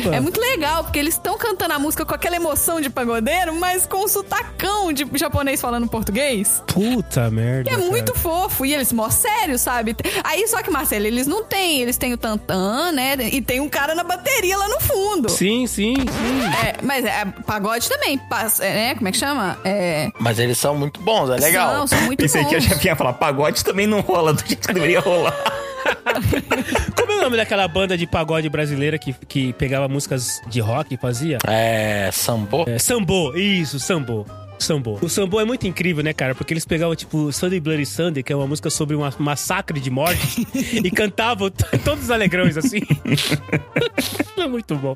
Caramba. É muito legal, porque eles estão cantando a música com aquela emoção de pagodeiro, mas com o sotacão de japonês falando português. Puta merda. Que é cara. muito fofo. E eles mó sério, sabe? Aí, só que, Marcelo, eles não têm. Eles têm o Tantan, né? E tem um cara na bateria lá no fundo. Sim, sim, sim. É, mas é, pagode também, é, né? Como é que chama? É. Mas eles são muito bons, é legal. São, são muito Pensei que a bons. chefinha ia falar, pagode também não rola do jeito que deveria rolar. Como é o nome daquela banda de pagode brasileira que, que pegava músicas de rock e fazia? É, Sambo. É, Sambo, isso, Sambo. Sambo. O Sambo é muito incrível, né, cara? Porque eles pegavam, tipo, Sunday Bloody Sunday, que é uma música sobre um massacre de mortes, e cantavam todos os alegrões, assim. é muito bom.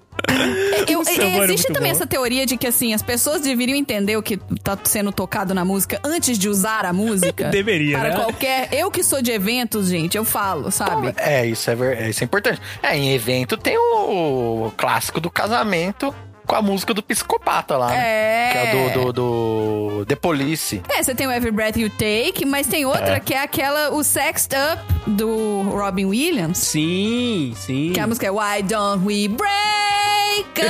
Eu- existe também bom. essa teoria de que, assim, as pessoas deveriam entender o que tá sendo tocado na música antes de usar a música. Deveria, Para né? qualquer. Eu que sou de eventos, gente, eu falo, sabe? É, isso é, ver- é, isso é importante. É, em evento tem o clássico do casamento com a música do psicopata lá, né? É. Que é do, do, do The Police. É, você tem o Every Breath You Take, mas tem outra que é aquela, o Sexed Up, do Robin Williams. Sim, sim. Que a música é Why Don't We Break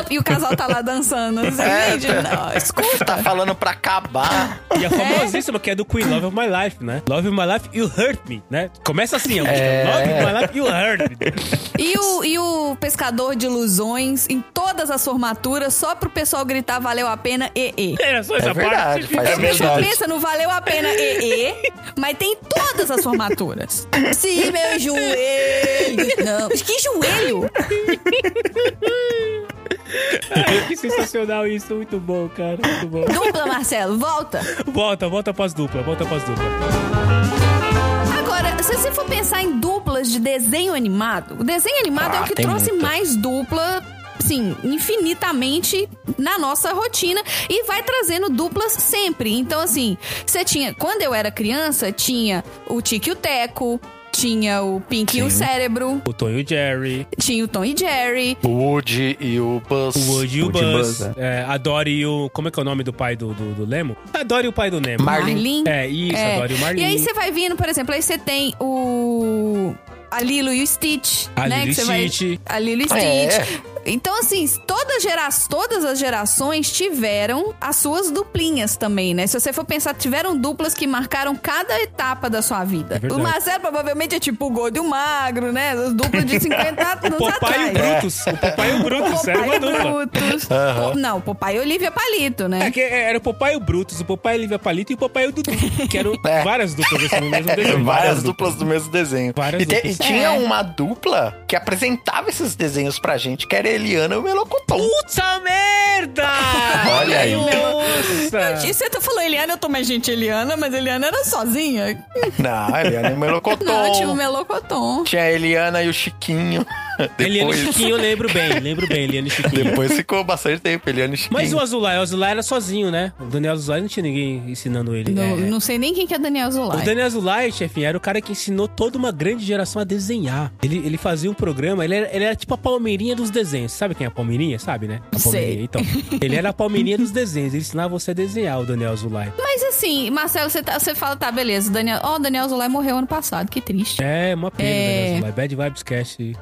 Up? E o casal tá lá dançando. Assim, É, gente, tá- não, escuta. Tá falando pra acabar. E a famosíssima, que é do Queen, Love of My Life, né? Love of My Life, You Hurt Me, né? Começa assim. É. Love of My Life, You Hurt Me. E o, e o pescador de ilusões em todas as formaturas, só pro pessoal gritar valeu a pena, e, e. Era só essa É verdade, parte. faz bicho, verdade. pensa no valeu a pena, e, e, mas tem todas as formaturas. Se meu joelho. Não. Que joelho? que sensacional isso, muito bom, cara, muito bom. Dupla, Marcelo, volta. Volta, volta pras dupla, volta pras dupla. Agora, se você for pensar em duplas de desenho animado, o desenho animado é Ah, o que tem trouxe muita. mais dupla. Sim, infinitamente na nossa rotina e vai trazendo duplas sempre. Então, assim, você tinha. Quando eu era criança, tinha o Tique e o Teco, tinha o Pink e o Cérebro, O Tonho e o Jerry, tinha o Tom e Jerry, O Woody e o Buzz. o Woody e o Woody Buzz, Buzz, é, a Dory e o... Como é que é o nome do pai do, do, do Lemo? A Dory e o pai do Nemo. Marlin. Marlin. É, isso, a Dory e o Marlin. E aí você vai vindo, por exemplo, aí você tem o. A Lilo e o Stitch. A né? Lilo e que você vai- Stitch. A Lilo e É. Stitch. Então, assim, todas, gera... todas as gerações tiveram as suas duplinhas também, né? Se você for pensar, tiveram duplas que marcaram cada etapa da sua vida. É o Marcelo provavelmente é tipo o gordo e o magro, né? As duplas de 50 anos O Popeye e o atrás. Brutus. O Popeye e o Brutus, uma Popeye e. Brutus. Po- Não, Popeye e Olivia Palito, né? É que era o Popeye e o Brutus, o Popeye e o Lívia Palito e o Popeye e o Dudu. Que eram É. várias duplas no mesmo desenho. Várias duplas do mesmo desenho. Várias e, te- e tinha É. uma dupla que apresentava esses desenhos pra gente, que era a Eliana e o Melocotão. Puta merda! Olha aí. Nossa! E você tá falando Eliana, eu tô mais gente Eliana, mas Eliana era sozinha. Não, Eliana e o Melocotão. Não, tinha o Melocoton. Tinha a Eliana e o Chiquinho. Eliane Chiquinho, eu lembro bem, lembro bem, Eliane Chiquinho. depois ficou bastante tempo, Eliana e Chiquinho. Mas o Azulay, o Azulay era sozinho, né? O Daniel Azulay não tinha ninguém ensinando ele. Não, É. não sei nem quem que é Daniel O Zulay. Daniel Azulay, chefinho, era o cara que ensinou toda uma grande geração a desenhar. Ele, ele fazia um programa, ele era, ele era tipo a Palmeirinha dos desenhos. Sabe quem é a Palmeirinha? Sabe, né? A Sei. Palmeirinha. Então, ele era a Palmeirinha dos desenhos. Ele ensinava você a desenhar o Daniel Zulay. Mas assim, Marcelo, você, tá- você fala, tá, beleza, Daniel. Ó, o Daniel Zulay morreu ano passado, que triste. É, uma pena, É. Daniel Zulay. Bad Vibes Cast.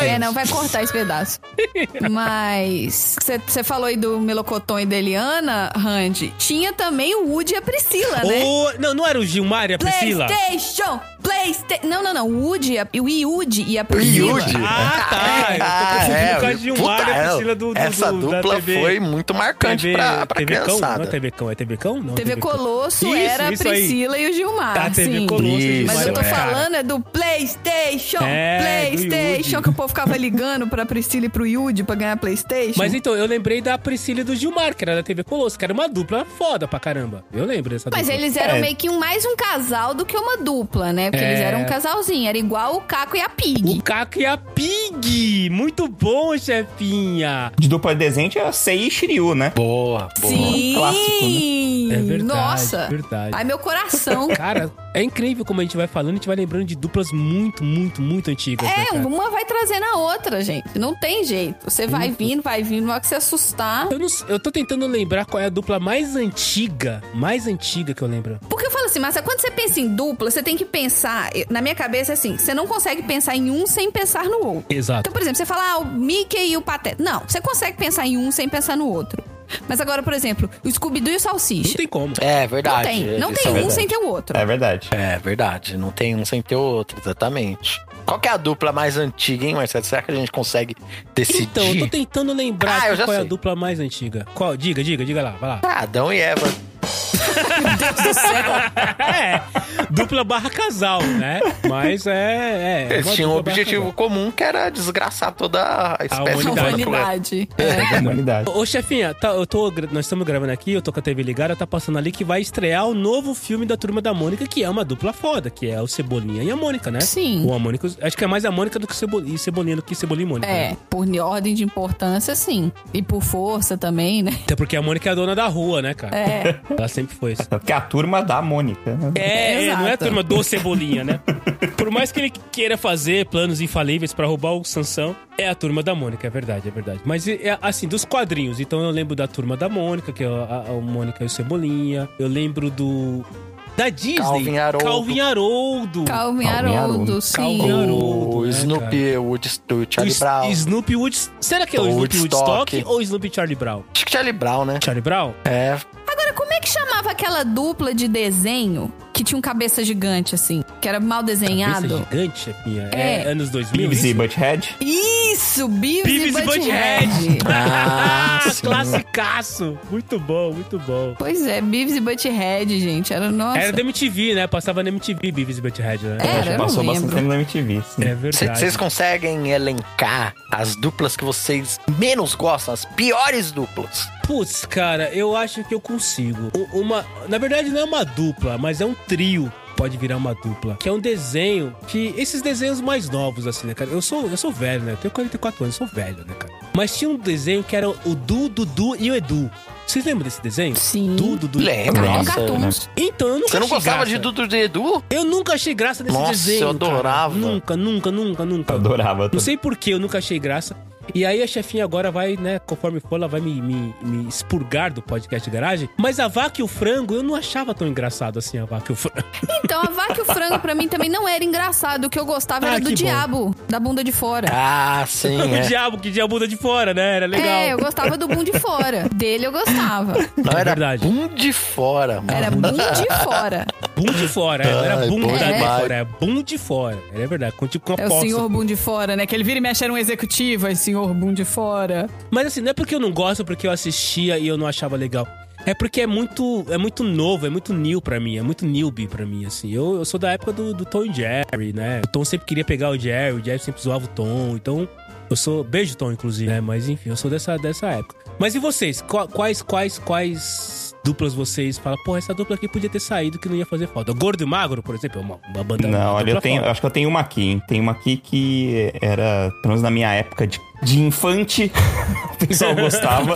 Corta patrocina. É, não, vai cortar esse pedaço. Mas você- falou aí do Melocoton e da Eliana, Randy. Tinha também o Woody e a Priscila, né? O- Não, não era o Gilmar e a Priscila? PlayStation! PlayStation! Não, não, não. O Woody, e a- o Iude e a Priscila. Yudi. Ah, tá. Eu tô confundindo com a Gilmar e a puta, Priscila do, do, Essa do- dupla TV. foi muito marcante TV, pra, pra TV Cão? Não criançada. é TV Cão, é TV Cão? Não, TV Cão. Colosso Isso, era a isso aí. Priscila e o Gilmar. Tá, TV sim. Colosso Isso, Mas eu tô é. falando é do PlayStation! É, PlayStation! Que o povo ficava ligando pra Priscila e pro Yudi pra ganhar PlayStation. Mas então, eu lembrei da Priscila e do Gilmar, que era da TV Colosso, que era uma dupla foda pra caramba. Eu lembro dessa Mas dupla. eles eram É. meio que um, mais um casal do que uma dupla, né? Porque É. eles eram um casalzinho. Era igual o Caco e a Pig. O Caco e a Pig! Muito bom, chefinha! De dupla de desenho tinha Sei e Shiryu, né? Boa, boa. Sim! clássico, É verdade, Nossa! verdade. Ai, meu coração. Cara, é incrível como a gente vai falando, a gente vai lembrando de duplas muito, muito, muito antigas. né, É, cara? uma vai trazendo a outra, gente. Não tem jeito. Você vai vindo, vai vindo, na hora que você assustar. Eu, não, eu tô tentando lembrar qual é a dupla mais antiga, mais antiga que eu lembro. Porque eu falo assim, mas quando você pensa em dupla, você tem que pensar. Na minha cabeça, é assim, você não consegue pensar em um sem pensar no outro. Exato. Então, por exemplo, você fala, ah, o Mickey e o Pateta. Não, você consegue pensar em um sem pensar no outro. Mas agora, por exemplo, o Scooby-Doo e o Não Salsicha. tem como. É Não verdade. tem. Não tem é um verdade. sem ter o outro. É verdade. É verdade, não tem um sem ter o outro, exatamente. Qual que é a dupla mais antiga, hein, Marcelo? Será que a gente consegue decidir? Então, eu tô tentando lembrar Ah, aqui eu já qual é a sei. dupla mais antiga. Qual? Diga, diga, diga lá, vai lá. Ah, Adão e Eva. É, dupla barra casal, né? Mas é. é Eles uma tinham um objetivo comum que era desgraçar toda a espécie humanidade. A humana. humanidade. É humanidade. Ô, chefinha, tá, eu tô, nós estamos gravando aqui, eu tô com a TV ligada, tá passando ali que vai estrear o novo filme da Turma da Mônica, que é uma dupla foda, que é o Cebolinha e a Mônica, né? Sim. Ou a Mônica, acho que é mais a Mônica do que e Cebolinha do que Cebolinha e Mônica. É, né? por ordem de importância, sim. E por força também, né? Até porque a Mônica é a dona da rua, né, cara? É. Ela sempre foi isso. Que é a turma da Mônica. né? É, é, não é a turma do Cebolinha, né? Por mais que ele queira fazer planos infalíveis pra roubar o Sansão, é a turma da Mônica, é verdade, é verdade. Mas é assim, dos quadrinhos, então eu lembro da turma da Mônica, que é a, a- Mônica e o Cebolinha. Eu lembro do. Da Disney. Calvin Haroldo. Calvin Haroldo. Calvin Haroldo, sim. Calvin Haroldo. O né, Snoopy, o Wood, o Charlie Brown. Snoopy Wood. Será que é o, O Snoopy Woodstock. Woodstock ou Snoopy Charlie Brown? Acho que Charlie Brown, né? Charlie Brown? É. Agora, como é que chamava aquela dupla de desenho que tinha um cabeça gigante, assim? Que era mal Cabeça desenhado? gigante, chefinha. É. É. anos 2000. Beavis e? Butthead. Isso, Beavis, Beavis e e Butthead. Butthead. Ah, classicaço. Muito bom, muito bom. Pois é, Beavis e Butthead, gente. Era, nossa... Era da MTV, né? Passava na MTV, Beavis e Butthead, né? Era, passou bastante tempo na MTV. Sim. É verdade. Vocês conseguem elencar as duplas que vocês menos gostam, as piores duplas? Putz, cara, eu acho que eu consigo. Uma, na verdade, não é uma dupla, mas é um trio. Pode virar uma dupla. Que é um desenho que. Esses desenhos mais novos, assim, né, cara? Eu sou, eu sou velho, né? Eu tenho 44 anos, eu sou velho, né, cara? Mas tinha um desenho que era o Du, Dudu e o Edu. Vocês lembram desse desenho? Sim. Du, Dudu Lembro. Nossa, Cartoons. Então, eu nunca Você não achei gostava graça. de Dudu de Edu? Eu nunca achei graça nesse Nossa, desenho. eu adorava. Cara. Nunca, nunca, nunca, nunca. Adorava. Não sei por que eu nunca achei graça. E aí a chefinha agora vai, né, conforme for, ela vai me, me, me expurgar do podcast garagem. Mas a vaca e o frango, eu não achava tão engraçado assim, a vaca e o frango. Então, a vaca e o frango pra mim também não era engraçado. O que eu gostava Ah, era do que bom. diabo, da bunda de fora. Ah, sim, o é. diabo que tinha a bunda de fora, né? Era legal. É, eu gostava do boom de fora. Dele eu gostava. Não É era verdade. boom de fora, mano. Era boom de fora. Bum de fora, é, não era bum bom de fora, é bum de fora. É verdade, com, tipo, com a É o senhor boom de fora, né? Que ele vira e mexe era um executivo, aí senhor boom de fora. Mas assim, não é porque eu não gosto, porque eu assistia e eu não achava legal. É porque é muito, é muito novo, é muito new pra mim, é muito newbie pra mim, assim. Eu, eu sou da época do, do Tom e Jerry, né? O Tom sempre queria pegar o Jerry, o Jerry sempre zoava o Tom, então... Eu sou... Beijo, Tom, inclusive, né? Mas enfim, eu sou dessa, dessa época. Mas e vocês? Qua- Quais, quais, quais duplas vocês falam? Pô, essa dupla aqui podia ter saído que não ia fazer falta. Gordo e Magro, por exemplo, é uma, uma banda... Não, uma olha, eu tenho, foda. acho que eu tenho uma aqui, hein? Tem uma aqui que era, pelo menos na minha época de de infante. o pessoal gostava.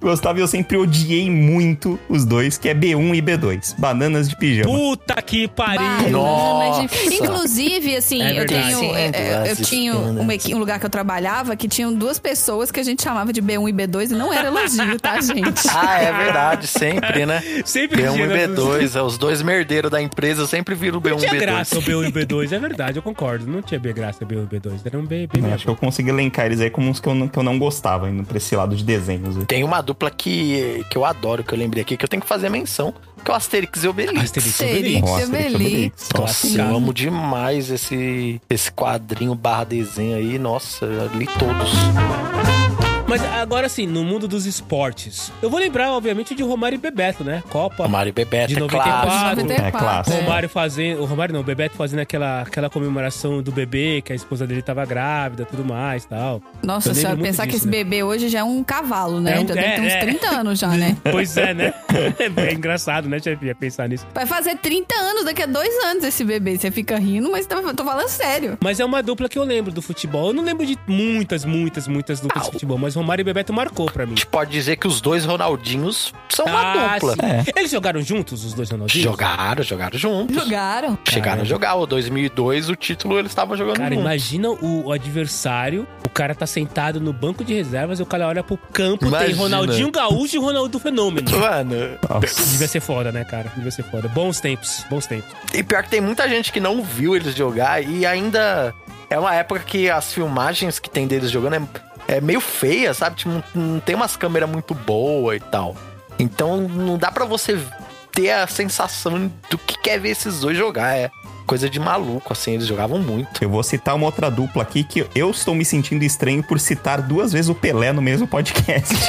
gostava e eu sempre odiei muito os dois, que é B1 e B2. Bananas de pijama. Puta que pariu! Nossa. de- Inclusive, assim, É eu tenho. é, é, eu Sim, tinha uma equi- um lugar que eu trabalhava que tinham duas pessoas que a gente chamava de B1 e B2 e não era elogio, tá, gente? Ah, é verdade, sempre, né? Sempre B1 tinha, e né? B2, é os dois merdeiros da empresa, sempre viram B1 Não e tinha B2. graça o B1 e B2, é verdade, eu concordo. Não tinha B graça B1 e B2. Era um B, B Eu Acho que eu consigo elencar eles aí como uns que eu não, que eu não gostava, indo pra esse lado de desenhos. Tem uma dupla que, que eu adoro, que eu lembrei aqui, que eu tenho que fazer menção, que é o Asterix e Obelix. Asterix e Asterix. Obelix. Nossa, Obelix. Obelix. Nossa, eu amo demais esse, esse quadrinho barra desenho aí. Nossa, eu li todos. Mas agora sim, no mundo dos esportes. Eu vou lembrar, obviamente, de Romário e Bebeto, né? Copa. O Mário Bebeto, De é 94. claro. 94, É clássico. é. Romário fazendo. O Romário não, o Bebeto fazendo aquela, aquela comemoração do bebê, que a esposa dele tava grávida tudo mais tal. Nossa senhora, pensar que disso, esse né? bebê hoje já é um cavalo, né? É um- já deve ter uns é, é. 30 anos já, né? Pois é, né? É engraçado, né, chefe? Pensar nisso. Vai fazer 30 anos daqui a dois anos esse bebê. Você fica rindo, mas tô, tô falando sério. Mas é uma dupla que eu lembro do futebol. Eu não lembro de muitas, muitas, muitas duplas Ah, de futebol, mas Romário e Bebeto marcou pra A mim. gente pode dizer que os dois Ronaldinhos são uma Ah, dupla. sim. Eles jogaram juntos, os dois Ronaldinhos? Jogaram, jogaram juntos. Jogaram. Chegaram Caramba. a jogar. O 2002, o título eles estavam jogando Cara, juntos. imagina o, o adversário, o cara tá sentado no banco de reservas e o cara olha pro campo, tem Imagina. Ronaldinho Gaúcho e Ronaldo Fenômeno. Mano, Nossa. Devia ser foda, né, cara? Devia ser foda. Bons tempos, bons tempos. e pior que tem muita gente que não viu eles jogar e ainda é uma época que as filmagens que tem deles jogando é, é meio feia, sabe? Tipo, não, tem umas câmeras muito boas e tal. Então não dá pra você ter a sensação do que quer ver esses dois jogar. É coisa de maluco, assim, eles jogavam muito. Eu vou citar uma outra dupla aqui que eu estou me sentindo estranho por citar duas vezes o Pelé no mesmo podcast.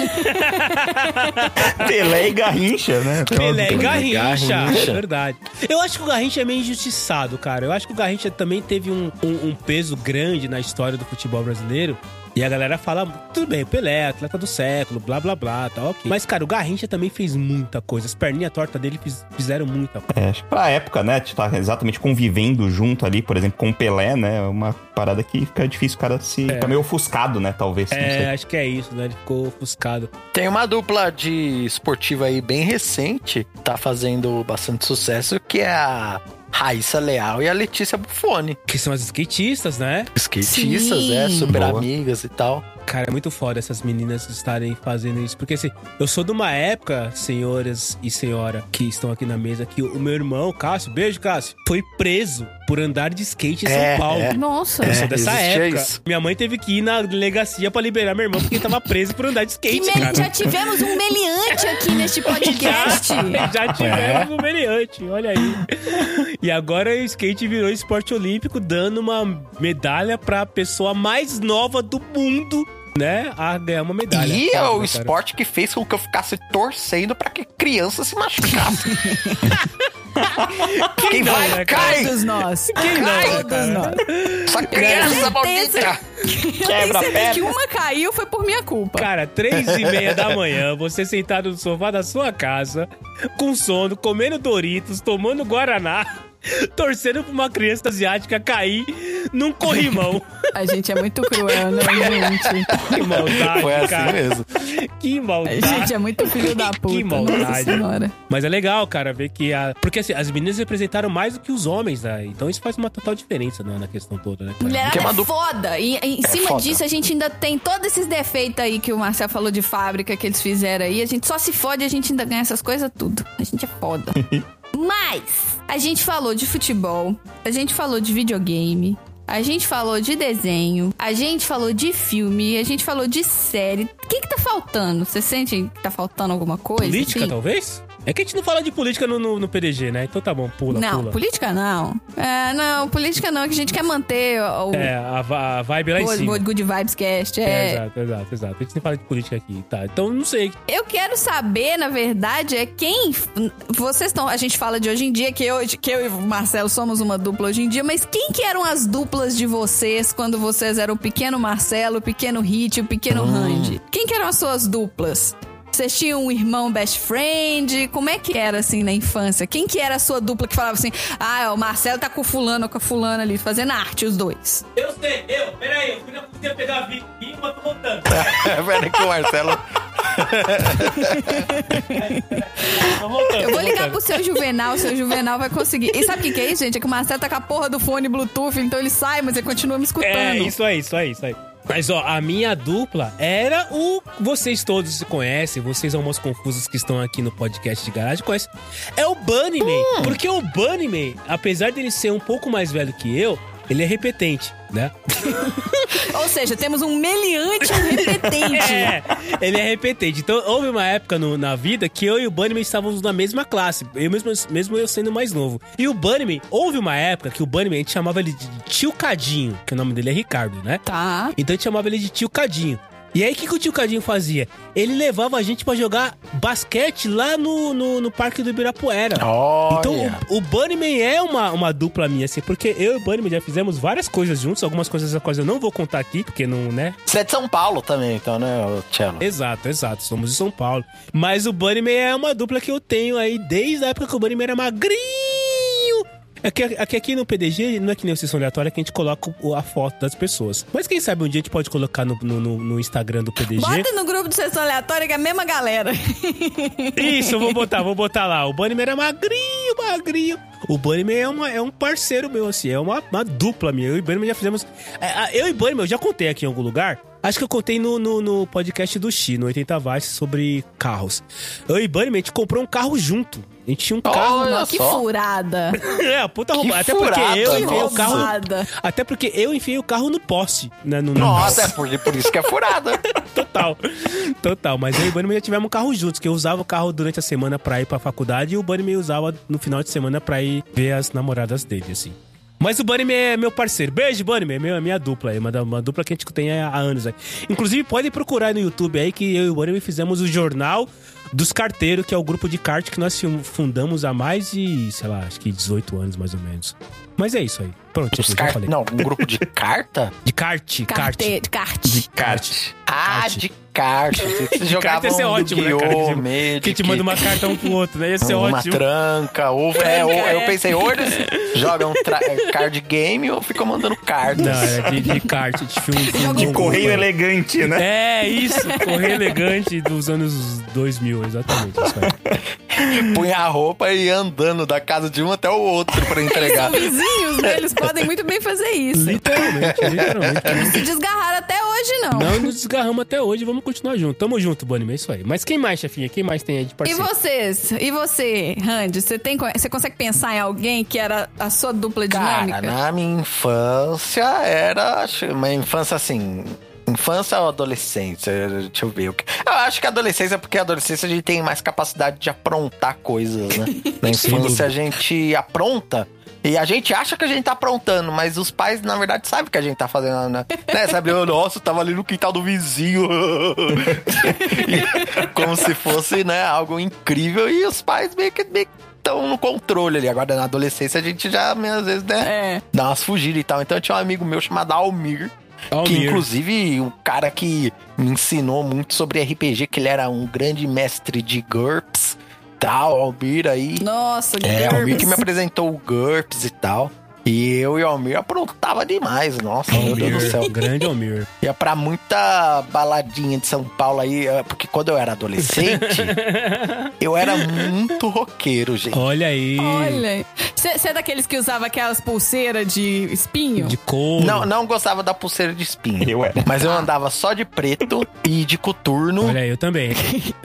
Pelé e Garrincha, né? Pelé e Garrincha, Garrincha. é verdade. Eu acho que o Garrincha é meio injustiçado, cara. Eu acho que o Garrincha também teve um, um- um peso grande na história do futebol brasileiro. E a galera fala, tudo bem, o Pelé, atleta do século, blá blá blá, tá ok. Mas, cara, o Garrincha também fez muita coisa. As perninhas tortas dele fiz- fizeram muita coisa. É, acho que pra época, né? De estar exatamente convivendo junto ali, por exemplo, com o Pelé, né? É uma parada que fica difícil o cara se. Fica meio ofuscado, né? Talvez. É, acho que é isso, né? Ele ficou ofuscado. Tem uma dupla de esportiva aí bem recente, tá fazendo bastante sucesso, que é a Raíssa Leal e a Letícia Buffoni. Que são as skatistas, né? Skatistas, Sim. é, super Boa. amigas e tal. Cara, é muito foda essas meninas estarem fazendo isso. Porque assim, eu sou de uma época, senhoras e senhora que estão aqui na mesa, que o meu irmão, Cássio, beijo, Cássio, foi preso por andar de skate em São É, Paulo. é. Nossa. Eu sou dessa existia época. isso. Minha mãe teve que ir na delegacia pra liberar meu irmão porque ele tava preso por andar de Que skate, me- cara. já tivemos um meliante aqui neste podcast. Já tivemos um meliante, olha aí. E agora o skate virou esporte olímpico, dando uma medalha pra pessoa mais nova do mundo, né? A ganhar uma medalha. E é o cara. esporte que fez com que eu ficasse torcendo pra que criança se machucasse. Quem não, vai, né, cai! Todos nós. Quem não, Cai! Todos nós. Essa criança maldita! Quebra perna. que uma caiu foi por minha culpa. Cara, três e meia da manhã, você sentado no sofá da sua casa, com sono, comendo Doritos, tomando Guaraná, torcendo pra uma criança asiática cair num corrimão. A gente é muito cruel, né, gente? Que maldade, Foi assim cara. mesmo. Que A maldade. gente é muito filho da puta. Que maldade. senhora. Mas é legal, cara, ver que a. Porque assim, as meninas representaram mais do que os homens, né? Então isso faz uma total diferença né, na questão toda, né? Mulherada é uma é du- foda. E e em cima foda. disso, a gente ainda tem todos esses defeitos aí que o Marcel falou de fábrica que eles fizeram aí. A gente só se fode e a gente ainda ganha essas coisas tudo. A gente é foda. Mas a gente falou de futebol, a gente falou de videogame. A gente falou de desenho, a gente falou de filme, a gente falou de série. O que que tá faltando? Você sente que tá faltando alguma coisa? Política, assim? talvez? É que a gente não fala de política no, no, no PDG, né? Então tá bom, pula, Não, pula. política não. É, não, política não, que a gente quer manter o, o É, a, a vibe lá em Good, cima. Good- Good Vibes Cast. É, É, exato, exato, exato. A gente nem fala de política aqui, tá? Então não sei. Eu quero saber, na verdade, é quem. Vocês estão. A gente fala de hoje em dia, que eu, que eu e o Marcelo somos uma dupla hoje em dia, mas quem que eram as duplas de vocês quando vocês eram o pequeno Marcelo, o pequeno Hit, o pequeno Randy? Quem que eram as suas duplas? Vocês tinham um irmão best friend? Como é que era assim na infância? Quem que era a sua dupla que falava assim: ah, o Marcelo tá com o fulano ou com a fulana ali, fazendo arte, os dois? Eu sei, eu, peraí, eu fui na cozinha pegar vinho, Calma, tô voltando. Pera que o Marcelo. Eu vou ligar pro seu Juvenal, o seu Juvenal vai conseguir. E sabe o que, que é isso, gente? É que o Marcelo tá com a porra do fone Bluetooth, então ele sai, mas ele continua me escutando. É, isso aí, isso aí, isso aí. Mas ó, a minha dupla era o. Vocês todos se conhecem, vocês almoços confusos que estão aqui no podcast de garagem conhecem. É o Bunnyman. Porque o Bunnyman, apesar dele ser um pouco mais velho que eu, ele é repetente, né? Ou seja, temos um meliante repetente. É, ele é repetente. Então, houve uma época no- na vida que eu e o Bunnyman estávamos na mesma classe. Eu mesmo, mesmo eu sendo mais novo. E o Bunnyman, houve uma época que o Bunnyman, a gente chamava ele de Tio Cadinho, que o nome dele é Ricardo, né? Tá. Então a gente chamava ele de Tio Cadinho. E aí, o que, que o tio Cadinho fazia? Ele levava a gente pra jogar basquete lá no, no, no Parque do Ibirapuera. Olha. Então, o, o Bunnyman é uma, uma dupla minha, assim, porque eu e o Bunnyman já fizemos várias coisas juntos, algumas coisas das quais eu não vou contar aqui, porque não, né? Você é de São Paulo também, então, né, ô Cello? Exato, exato. Somos de São Paulo. Mas o Bunnyman é uma dupla que eu tenho aí desde a época que o Bunnyman era magrinho. Aqui, aqui, aqui no PDG não é que nem o Sessão Aleatória que a gente coloca a foto das pessoas. Mas quem sabe um dia a gente pode colocar no, no, no- Instagram do PDG. Bota no grupo de sessão aleatória que é a mesma galera. Isso, eu vou botar, vou botar lá. O Bunnyman era magrinho, magrinho. O Bunnyman é, uma, é um parceiro meu, assim, é uma, uma dupla minha. Eu e o Bunnyman já fizemos. é, Eu e o Bunnyman, eu já contei aqui em algum lugar. Acho que eu contei no, no, no podcast do Xi, no 80 Watts, sobre carros. Eu e Bunnyman, a gente comprou um carro junto. A gente tinha um carro. Olha que só. furada. É, puta roubada. Até porque furada, eu enfiei o carro. Roubada. Até porque eu enfiei o carro no poste. Né, no, no- Nossa, é por, por isso que é furada. Total. Total. Mas eu e o Bunnyman já tivemos um carro juntos, que eu usava o carro durante a semana pra ir pra faculdade e o Bunnyman usava no final de semana pra ir ver as namoradas dele, assim. Mas o Bunnyman é meu parceiro. Beijo, Bunnyman. É minha, minha dupla aí. Uma, uma dupla que a gente tem há há anos aí. Inclusive, podem procurar no YouTube aí que eu e o Bunnyman fizemos o Jornal dos Carteiros, que é o grupo de kart que nós fundamos há mais de, sei lá, acho que 18 anos mais ou menos. Mas é isso aí. Pronto, Os já car... falei. Não, um grupo de carta? De kart, kart. Carte, kart. Kart. Ah, Kart. de carta. Vocês De jogavam carta ia ser ótimo, né, cara? Magic, que te manda uma carta um pro outro, né? Ia ser uma ótimo. tranca, ou, é, ou é. eu pensei, ou eles jogam tra- é, card game ou ficam mandando cartas. Não, era de, de kart, de filme. De bom, correio elegante, né? É, isso. Correio elegante dos anos 2000, exatamente. Isso aí. Punha a roupa e ia andando da casa de um até o outro pra entregar. São vizinhos, né? Eles podem muito bem fazer isso. Literalmente, literalmente. Não se desgarraram até hoje, não. Não nos desgarramos até hoje, vamos continuar junto. Tamo junto, Bunny, é isso aí. Mas quem mais, chefinha? Quem mais tem aí de E parceiro? vocês? E você, Randy? Você, tem, você consegue pensar em alguém que era a sua dupla dinâmica? Cara, na minha infância era acho, uma infância assim. Infância ou adolescência? Deixa eu ver. o que- Eu acho que adolescência, porque a adolescência a gente tem mais capacidade de aprontar coisas, né? Na infância a gente apronta. E a gente acha que a gente tá aprontando, mas os pais, na verdade, sabem que a gente tá fazendo, né? né? Sabe, "Oh, nossa, eu tava ali no quintal do vizinho. Como se fosse, né, algo incrível. E os pais meio que meio que estão no controle ali. Agora, na adolescência, a gente já, às vezes, né, É. dá umas fugidas e tal. Então, eu tinha um amigo meu chamado Almir. Que, Almir. inclusive, um cara que me ensinou muito sobre RPG, que ele era um grande mestre de GURPS, tal, Almir aí. Nossa, É, o Almir GURPS. que me apresentou o GURPS e tal. E eu e o Almir aprontava demais, nossa, meu Deus do céu. Almir, grande Almir. Ia pra muita baladinha de São Paulo aí, eh, porque quando eu era adolescente, eu era muito roqueiro, gente. Olha aí. Olha, você é daqueles que usava aquelas pulseiras de espinho? De couro. Não, não gostava da pulseira de espinho. Eu era. Mas eu andava só de preto e de coturno. Olha aí, eu também.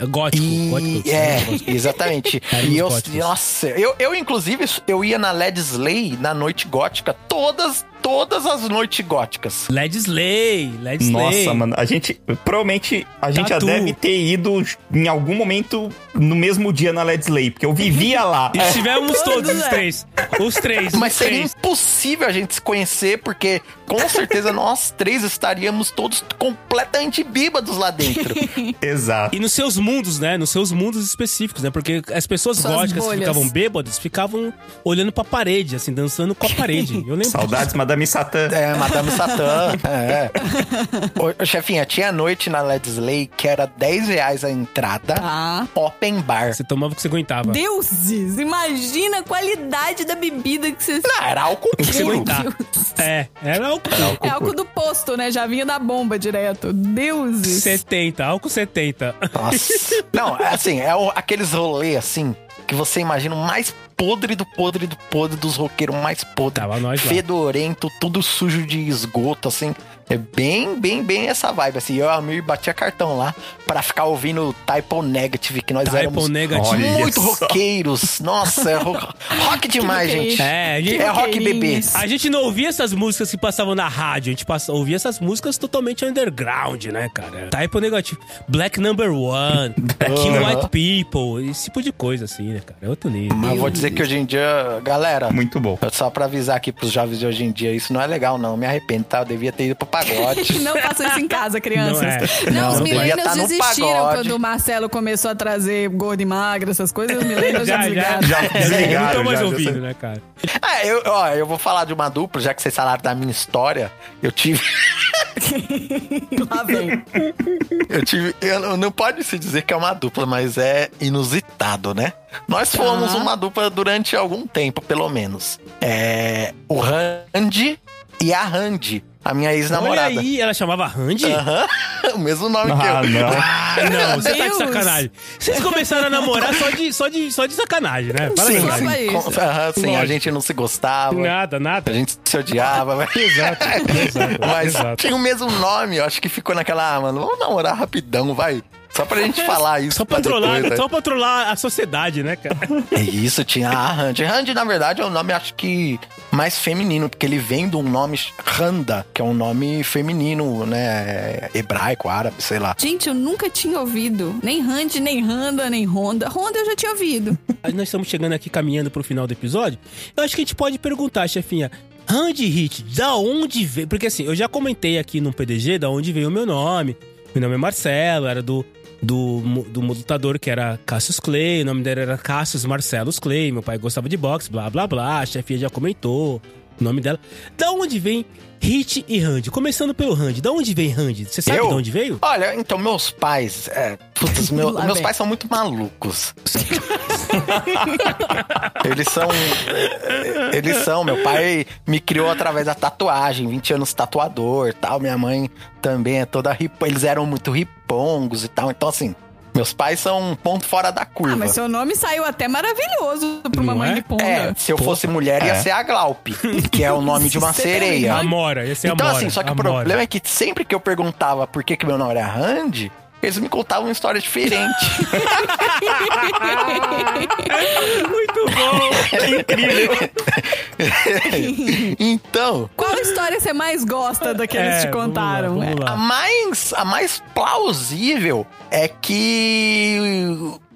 Gótico, E, gótico. é, exatamente. E eu, góticos. nossa, eu, eu inclusive, eu ia na Led Slay na noite gótica, todas, todas as noites góticas. Led Slay, Led Slay. Nossa, mano, a gente. Provavelmente a gente Tatu. já deve ter ido em algum momento no mesmo dia na Led Slay, porque eu vivia lá. E Estivemos todos, Todos, os é. três. Os três, Mas os seria três. impossível a gente se conhecer, porque com certeza nós três estaríamos todos completamente bêbados lá dentro. Exato. E nos seus mundos, né? Nos seus mundos específicos, né? Porque as pessoas Suas góticas que ficavam bêbadas ficavam olhando pra parede, assim, dançando com a parede. Eu lembro. Saudades, Madame Madame Satã. É, Madame Satã. é. Ô, chefinha, tinha noite na Let's Slay que era 10 reais a entrada, Tá. open bar. Você tomava o que você aguentava. Deuses, imagina a qualidade da bebida que vocês... Não, era álcool O que você puro. aguentar. É, era álcool. É álcool do posto, né? Já vinha da bomba direto. Deuses. 70, álcool 70. Nossa. Não, é assim, é o- aqueles rolês assim que você imagina o mais podre do podre do podre dos roqueiros mais podre. Tava nós lá. Fedorento, tudo sujo de esgoto, assim. É bem, bem, bem essa vibe, assim. Eu e o Amir batia cartão lá pra ficar ouvindo Typo Negative, que nós Typo éramos Negative. Olha muito só. roqueiros. Nossa, é ro- rock demais, Que gente. É, a gente, É rock bebê. a gente não ouvia essas músicas que passavam na rádio, a gente passa, ouvia essas músicas totalmente underground, né, cara? Typo negativo. Black Number One, King Aham. White People, esse tipo de coisa, assim, né, cara? É outro nível. Mas eu vou dizer que hoje em dia, galera, Muito bom. só pra avisar aqui pros jovens de hoje em dia, isso não é legal, não. Me arrependo, tá? Eu devia ter ido pro pagode. Não façam isso em casa, crianças. Não é. Não, Não, os millennials tá desistiram quando o Marcelo começou a trazer gordo e magra, essas coisas. Os millennials já, Já, já, desligaram. Já não desligaram, tô mais já, já ouvindo, né, cara? Ah, eu, ó, eu vou falar de uma dupla, já que vocês falaram da minha história. Eu tive. Lá vem. Eu tive. Eu, não- não pode se dizer que é uma dupla, mas é inusitado, né? Nós fomos uma dupla durante algum tempo, pelo menos. É. O Randy e a Randy, a minha Olha ex-namorada. aí, ela chamava Randy? Aham, o mesmo nome que Ah, eu. não. Ah, não, você tá de sacanagem. Vocês começaram a namorar só de, só de, só de sacanagem, né? Fala a Sim, sim, com- aham, sim, a gente não se gostava. Nada, A nada. gente se odiava, mas... Exato, exato, Mas exato. tinha o mesmo nome, eu acho que ficou naquela, ah, mano, vamos namorar rapidão, vai. Só pra gente falar isso. Só pra trollar, depois, né? só pra trollar a sociedade, né, cara? É Isso, tinha a Randy. Randy, na verdade, é um nome, acho que, mais feminino, porque ele vem de um nome Randa, que é um nome feminino, né, hebraico, árabe, sei lá. Gente, eu nunca tinha ouvido. Nem Randy, nem Randa, nem Honda. Honda eu já tinha ouvido. Nós estamos chegando aqui caminhando pro final do episódio. Eu acho que a gente pode perguntar, chefinha. Randy Hit, da onde veio? Porque assim, eu já comentei aqui no PDG da onde veio o meu nome. Meu nome é Marcelo, era do, do, do lutador que era Cassius Clay, o nome dele era Cassius Marcelos Clay, meu pai gostava de boxe, blá blá blá, a chefia já comentou o nome dela. Da onde vem Hit e Randy? Começando pelo Randy, da onde vem Randy? Você sabe Eu? de onde veio? Olha, então, meus pais, é, putz, meu- meus vem. pais são muito malucos. eles são. Eles são. Meu pai me criou através da tatuagem, 20 anos tatuador tal. Minha mãe também é toda ripa. Eles eram muito ripongos e tal. Então, assim, meus pais são um ponto fora da curva. Ah, mas seu nome saiu até maravilhoso pra uma Não mãe é? de ponta. É, se eu fosse mulher, ia É. ser a Glaupe, que é o nome de uma sereia. Amora, esse é Então, Amora. assim, só que o Amora. problema é que sempre que eu perguntava por que, que meu nome era Randy, eles me contavam uma história diferente. Muito bom! Incrível. então, Qual história você mais gosta da que eles É, te vamos lá, contaram? vamos lá. a mais, a mais plausível é que.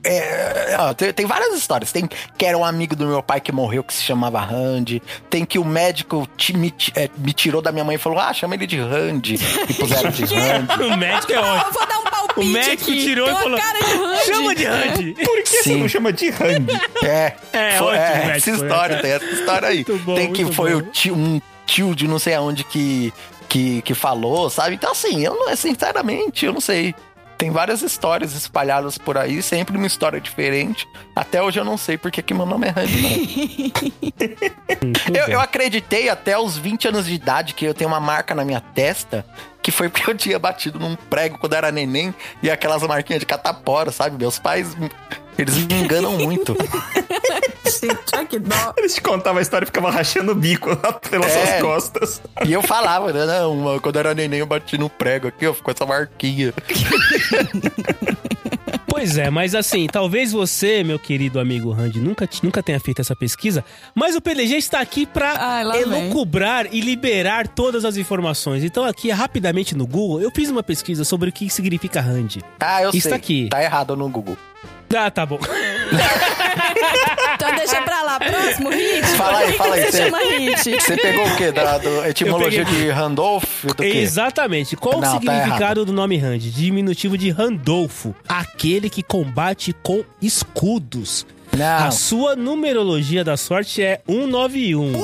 é, ó, tem, tem várias histórias. Tem que era um amigo do meu pai que morreu que se chamava Randy. Tem que o médico ti- me, é, me tirou da minha mãe e falou: Ah, chama ele de Randy. E puseram de Randy. O médico é Eu ótimo. vou dar um O médico aqui. tirou Tem e falou: cara de. Chama de Randy. Por que você Sim. não chama de Randy? É, É, foi, ótimo, é, médico, essa né, história, tem essa história aí. Muito bom, tem que muito foi bom. o tio, um tio de não sei aonde que, que, que falou, sabe? Então, assim, eu não, sinceramente, eu não sei. Tem várias histórias espalhadas por aí, sempre uma história diferente. Até hoje eu não sei porque que meu nome é Randy, não. eu, eu acreditei até os 20 anos de idade que eu tenho uma marca na minha testa, que foi porque eu tinha batido num prego quando era neném e aquelas marquinhas de catapora, sabe? Meus pais, eles me enganam muito. Dó. Eles te contavam a história e ficava rachando o bico lá pelas É. suas costas. E eu falava, né? Não, quando eu era neném eu bati no prego aqui, ó, ficou essa marquinha. Pois é, mas assim, talvez você, meu querido amigo Randy, nunca, nunca tenha feito essa pesquisa, mas o PDG está aqui pra Ai, lá vem. e liberar todas as informações. Então, aqui, rapidamente no Google, eu fiz uma pesquisa sobre o que significa Randy. Ah, eu Está sei. aqui. Tá errado no Google. Ah, tá bom. Então deixa pra lá. Próximo hit. Fala aí, fala aí, você- Você chama hit. Você pegou o quê? Da do, etimologia peguei- de Randolph? Do quê? Exatamente. Qual Não, o tá significado errado. do nome Randy? Diminutivo de Randolfo, aquele que combate com escudos. Não. A sua numerologia da sorte é 191. 191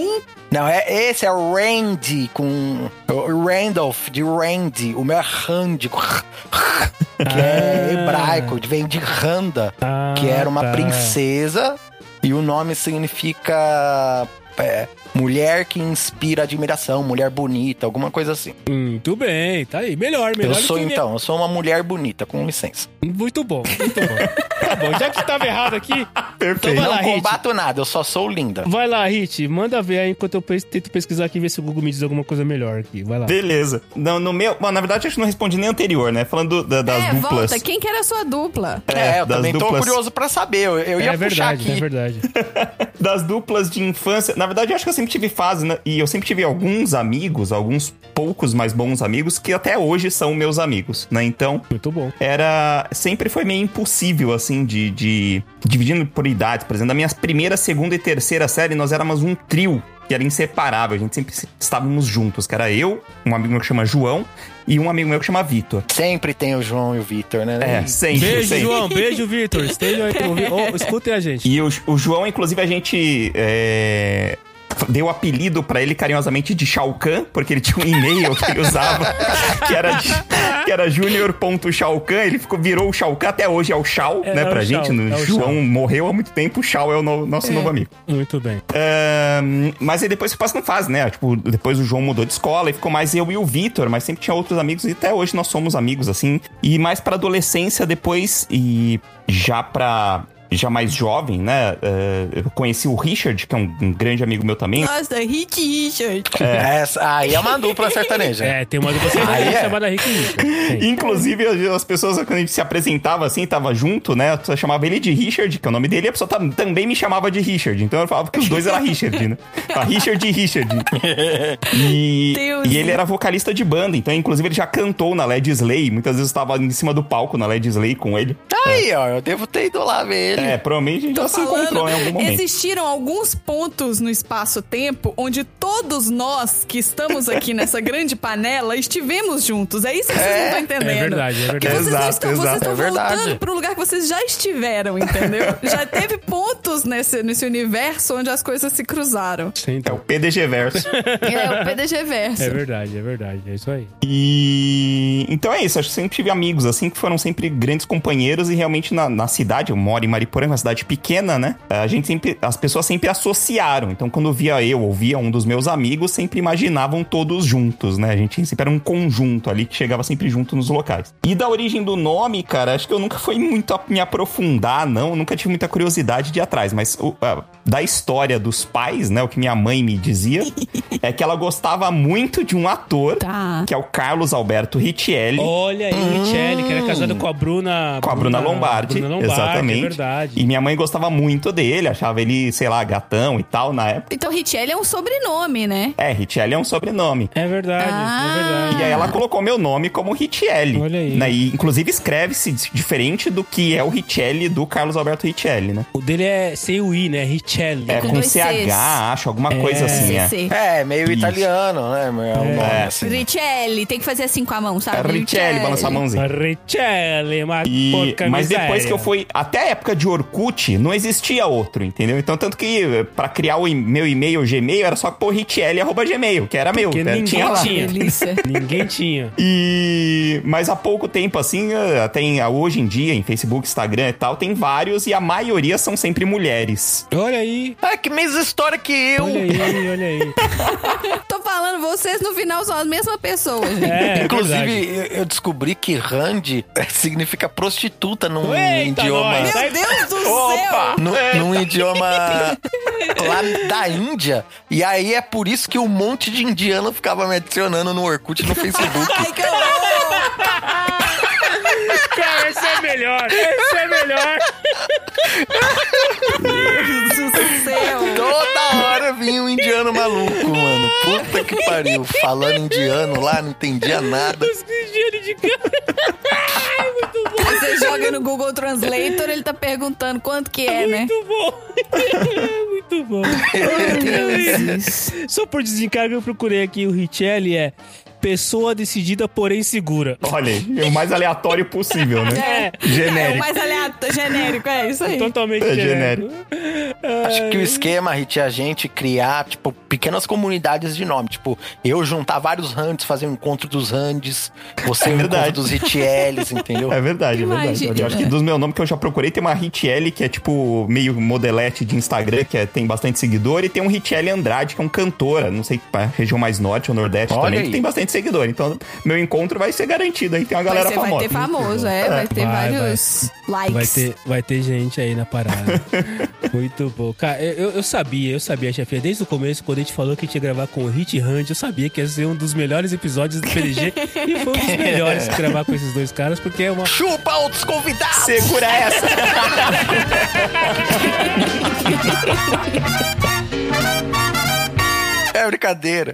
991? Não, é, esse é o Randy com. O Randolph, de Randy. O meu é Randy. com Que é hebraico, vem de Randa, Ah, que era uma tá. princesa. E o nome significa. é, mulher que inspira admiração, mulher bonita, alguma coisa assim. Muito bem, tá aí. Melhor, melhor. eu do sou, que- então, eu sou uma mulher bonita, com licença. Muito bom, muito bom. tá bom, já que tava errado aqui, então vai não lá, Hit. combato nada, eu só sou linda. Vai lá, Hit, manda ver aí enquanto eu pes- tento pesquisar aqui e ver se o Google me diz alguma coisa melhor aqui. Vai lá. Beleza. No, no meu. Bom, na verdade, acho que não respondi nem anterior, né? Falando da- das é, duplas. volta. Quem que era a sua dupla? É, eu das também tô duplas- curioso pra saber. Eu, eu ia é puxar verdade, aqui. é verdade. das duplas de infância. Na verdade, eu acho que eu sempre tive fase, né? E eu sempre tive alguns amigos, alguns poucos mais bons amigos, que até hoje são meus amigos, né? Então, Muito bom. era. Sempre foi meio impossível, assim, de. de dividindo por idades. Por exemplo, na minha primeira, segunda e terceira série, nós éramos um trio que era inseparável. A gente sempre estávamos juntos, que era eu, um amigo meu que chama João, e um amigo meu que chama Vitor. Sempre tem o João e o Vitor, né? É, sempre. Beijo, sempre. João. Beijo, Vitor. Estejam aí. Oh, escutem a gente. E o, o João, inclusive, a gente é, deu o apelido pra ele carinhosamente de Shao Kahn, porque ele tinha um e-mail que ele usava, que era, que era junior.shaokan, ele ficou, virou o Shao Kahn, até hoje é o Shao, É, né, é pra Shao, gente. No, é o João Shao. morreu há muito tempo, o Shao é o no- nosso novo amigo. Muito bem. Mas aí depois você passa na fase, né? Tipo, depois o João mudou de escola e ficou mais eu e o Vitor, mas sempre tinha outros amigos e até hoje nós somos amigos, assim. E mais pra adolescência depois e já pra. Já mais jovem, né? eh, eu conheci o Richard, que é um, um grande amigo meu também. Nossa, Hit Richard. Essa, aí é uma dupla sertaneja. É, tem uma dupla sertaneja Aí é. chamada Rick Richard. Tem. Inclusive, as- as pessoas, quando a gente se apresentava assim, tava junto, né? A pessoa chamava ele de Richard, que é o nome dele, e a pessoa tam- também me chamava de Richard. Então eu falava que os dois eram Richard, né? A Richard e Richard. E, Deus. e ele era vocalista de banda, então inclusive ele já cantou na Led Slay. Muitas vezes eu estava em cima do palco na Led Slay com ele. Aí, ó, eu devo ter ido lá ver ele. É, provavelmente a gente já se encontrou em algum momento. existiram alguns pontos no espaço-tempo onde todos nós que estamos aqui nessa grande panela estivemos juntos. É isso que vocês É, não estão entendendo. é verdade, é verdade. vocês não Exato, estão, vocês exato. estão É verdade. voltando para o lugar que vocês já estiveram, entendeu? já teve pontos nesse, nesse universo onde as coisas se cruzaram. Sim, É então. o PDG Verso. É o PDG Verso. É verdade, é verdade. É isso aí. E então é isso, acho que sempre tive amigos assim que foram sempre grandes companheiros e realmente na, na cidade, eu moro em Mariporã, uma cidade pequena, né? A gente sempre, as pessoas sempre associaram. Então quando via eu ou via um dos meus amigos, sempre imaginavam todos juntos, né? A gente sempre era um conjunto ali que chegava sempre junto nos locais. E da origem do nome, cara, acho que eu nunca fui muito a me aprofundar, não, nunca tive muita curiosidade de ir atrás, mas o- a- da história dos pais, né, o que minha mãe me dizia, é que ela gostava muito de um ator Tá. que é o Carlos Alberto Richelli. Olha aí, Richelli, que era casado com a Bruna... Com a Bruna Lombardi, Bruna Lombardi, exatamente. é verdade. E minha mãe gostava muito dele, achava ele, sei lá, gatão e tal na época. Então, Richelli é um sobrenome, né? É, Richelli é um sobrenome. É verdade, Ah. é verdade. E aí ela colocou meu nome como Richelli. Olha aí. Né? E inclusive escreve-se diferente do que é o Richelli do Carlos Alberto Richelli, né? O dele é sem o I, né? Richelli. É com com dois CH, Cs. acho, alguma coisa assim, é. É, meio Isso. italiano, né? É um nome É. assim. Richelli, tem que fazer assim com a mão, sabe? Richelli, balançar a mãozinha. Richelli, uma E- porca mas depois que eu fui. Até a época de Orkut, não existia outro, entendeu? Então, tanto que eh, pra criar o meu e-mail Gmail era só pôr richelli.gmail, que era meu. Porque né? ninguém Tinha lá. tinha. Ninguém tinha. E mas há pouco tempo assim, eh, tem hoje em dia em Facebook, Instagram e tal, tem vários e a maioria são sempre mulheres. Olha aí, Ah, que mesma história que eu. olha aí, olha aí. Tô falando, vocês no final são as mesmas pessoas, gente. É, é Inclusive, eu eu descobri que Randy significa prostituta num Eita, idioma. nós. Meu Deus do Opa! céu! Nu- Num idioma lá da Índia. E aí é por isso que um monte de indiano ficava me adicionando no Orkut e no Facebook. Ai, que horror! Cara, esse é melhor. Esse é melhor. Um indiano maluco, mano. Puta que pariu. Falando indiano lá, não entendia nada. Os cristianos de cara. Ai, muito bom. Você joga no Google Translator, ele tá perguntando quanto que é, né? Muito bom. Muito bom. Só por desencargo eu procurei aqui o Richelli é pessoa decidida, porém segura. Olha aí, é o mais aleatório possível, né? É. É o Genérico. mais aleatório, genérico, é isso aí. Totalmente É genérico. Acho que o esquema, Rit, é a gente criar, tipo, pequenas comunidades de nome. Tipo, eu juntar vários rands, fazer um encontro dos rands, você um verdade. encontro dos Ritiels, entendeu? É verdade, é verdade. Imagina. Eu acho que dos meus nomes que eu já procurei, tem uma Richelle, que é tipo meio modelete de Instagram, que é- tem bastante seguidor, e tem um Richelle Andrade, que é um cantora, não sei, região mais norte ou nordeste Olha também, aí. que tem bastante seguidor. Então, meu encontro vai ser garantido aí, tem uma Vai, galera ser, vai famosa. ter famoso, é. Vai ter Vai, vários likes. Vai ter, vai ter gente aí na parada. Muito bom. Cara, eu, eu- eu sabia, eu sabia, chefia. Desde o começo, quando a gente falou que a gente ia gravar com o Hit Hand, eu sabia que ia ser um dos melhores episódios do PDG. e foi um dos melhores gravar com esses dois caras, porque é uma. Chupa outros convidados! Segura essa! É brincadeira.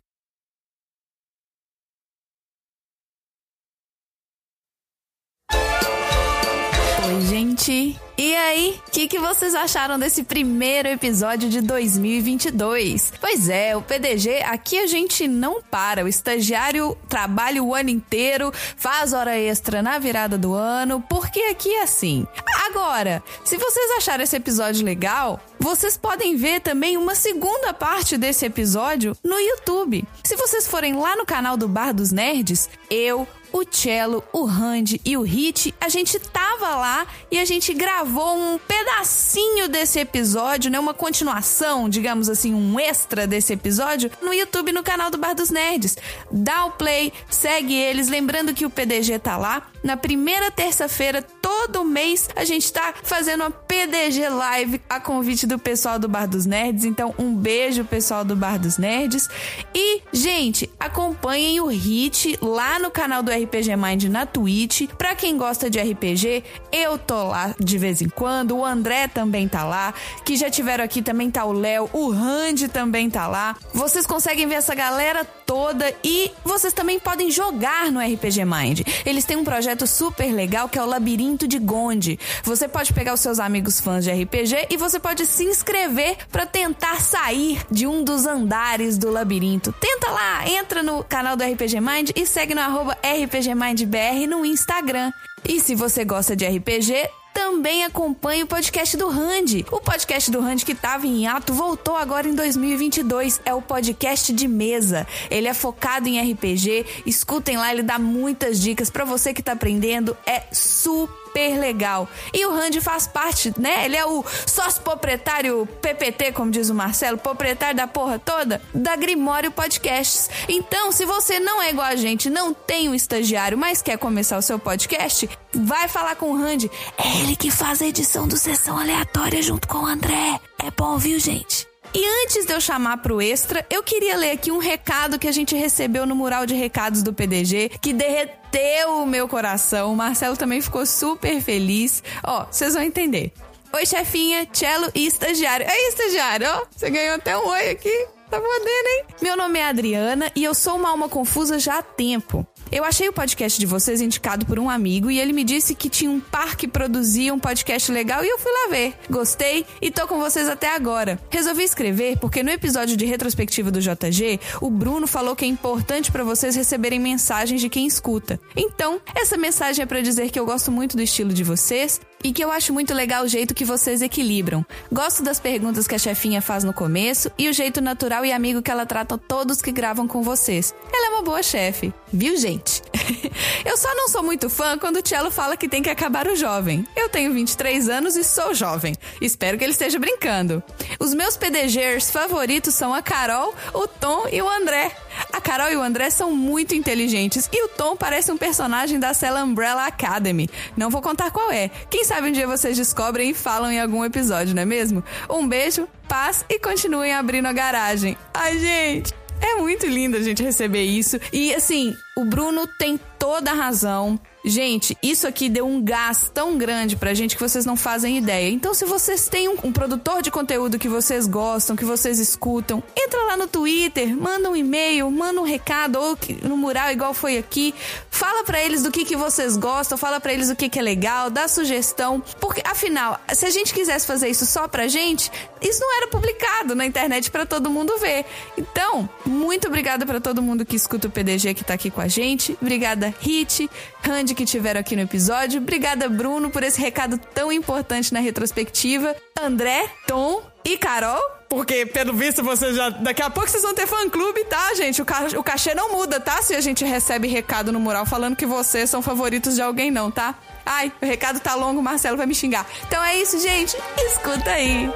Oi, gente. E aí, o que, que vocês acharam desse primeiro episódio de 2022? Pois é, o PDG, aqui a gente não para. O estagiário trabalha o ano inteiro, faz hora extra na virada do ano, porque aqui é assim. Agora, se vocês acharam esse episódio legal, vocês podem ver também uma segunda parte desse episódio no YouTube. Se vocês forem lá no canal do Bar dos Nerds, eu, o Cello, o Randy e o Hit, a gente tava lá e a gente gravou um pedacinho desse episódio, né? Uma continuação, digamos assim, um extra desse episódio no YouTube, no canal do Bar dos Nerds. Dá o play, segue eles, lembrando que o PDG tá lá. Na primeira terça-feira, todo mês, a gente tá fazendo uma PDG Live a convite do pessoal do Bar dos Nerds. Então, um beijo, pessoal do Bar dos Nerds. E, gente, acompanhem o Hit lá no canal do RPG Mind na Twitch. Pra quem gosta de RPG, eu tô lá de vez em quando. O André também tá lá. Que já tiveram aqui também tá o Léo. O Randy também tá lá. Vocês conseguem ver essa galera toda e vocês também podem jogar no RPG Mind. Eles têm um projeto super legal que é o Labirinto de Gonde. Você pode pegar os seus amigos fãs de RPG e você pode se inscrever pra tentar sair de um dos andares do labirinto. Tenta lá, entra no canal do RPG Mind e segue no arroba RPGMindBR no Instagram. E se você gosta de RPG, também acompanhe o podcast do Randy. O podcast do Randy que estava em ato voltou agora em 2022. É o podcast de mesa. Ele é focado em RPG. Escutem lá, ele dá muitas dicas para você que tá aprendendo. É super legal. E o Randy faz parte, né? Ele é o sócio proprietário PPT, como diz o Marcelo, proprietário da porra toda da Grimório Podcasts. Então, se você não é igual a gente, não tem um estagiário, mas quer começar o seu podcast, vai falar com o Randy. É ele que faz a edição do Sessão Aleatória junto com o André. É bom, viu, gente? E antes de eu chamar pro extra, eu queria ler aqui um recado que a gente recebeu no mural de recados do PDG, que derreteu o meu coração. O Marcelo também ficou super feliz. Ó, vocês vão entender. Oi, chefinha, cello e estagiário. Aí, estagiário, ó, você ganhou até um oi aqui. Tá podendo, hein? Meu nome é Adriana e eu sou uma alma confusa já há tempo. Eu achei o podcast de vocês indicado por um amigo e ele me disse que tinha um par que produzia um podcast legal e eu fui lá ver. Gostei e tô com vocês até agora. Resolvi escrever porque no episódio de retrospectiva do JG, o Bruno falou que é importante pra vocês receberem mensagens de quem escuta. Então, essa mensagem é pra dizer que eu gosto muito do estilo de vocês e que eu acho muito legal o jeito que vocês equilibram. Gosto das perguntas que a chefinha faz no começo e o jeito natural e amigo que ela trata todos que gravam com vocês. Ela é uma boa chefe, viu, gente? eu só não sou muito fã quando o Cello fala que tem que acabar o jovem. Eu tenho 23 anos e sou jovem. Espero que ele esteja brincando. Os meus PDGers favoritos são a Carol, o Tom e o André. A Carol e o André são muito inteligentes e o Tom parece um personagem da Cell Umbrella Academy. Não vou contar qual é. Quem sabe um dia vocês descobrem e falam em algum episódio, não é mesmo? Um beijo, paz e continuem abrindo a garagem. Ai, gente. É muito lindo a gente receber isso. E assim, o Bruno tem toda a razão. Gente, isso aqui deu um gás tão grande pra gente que vocês não fazem ideia. Então, se vocês têm um, um produtor de conteúdo que vocês gostam, que vocês escutam, entra lá no Twitter, manda um e-mail, manda um recado, ou no mural igual foi aqui. Fala pra eles do que, que vocês gostam, fala pra eles o que, que é legal, dá sugestão. Porque, afinal, se a gente quisesse fazer isso só pra gente, isso não era publicado na internet pra todo mundo ver. Então, muito obrigada pra todo mundo que escuta o PDG que tá aqui com a gente. Obrigada, Hit, Randy que tiveram aqui no episódio. Obrigada, Bruno, por esse recado tão importante na retrospectiva. André, Tom e Carol. Porque, pelo visto, vocês já. Daqui a pouco vocês vão ter fã-clube, tá, gente? O, ca... o cachê não muda, tá? Se a gente recebe recado no mural falando que vocês são favoritos de alguém, não, tá? Ai, o recado tá longo, o Marcelo vai me xingar. Então é isso, gente. Escuta aí.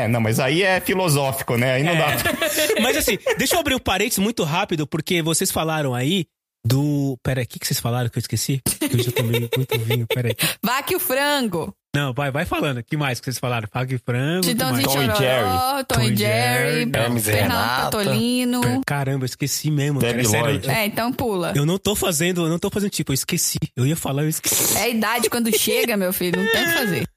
É, não, mas aí é filosófico, né? Aí não dá pra... Mas assim, deixa eu abrir um parênteses muito rápido, porque vocês falaram aí do. Pera aí, o que, que vocês falaram que eu esqueci? Eu já tomei muito vinho, pera aí. Vaque o frango. Não, vai, vai falando. O que mais que vocês falaram? Faga e frango. Tom e Chororó, Jerry. Tom e e Jerry, Jerry, Hermes e Fernando Renata. Patolino. Caramba, eu esqueci mesmo. Cara, é sério. É, então pula. Eu não tô fazendo, eu não tô fazendo tipo, eu esqueci. Eu ia falar, eu esqueci. É a idade quando chega, meu filho, não tem o que fazer.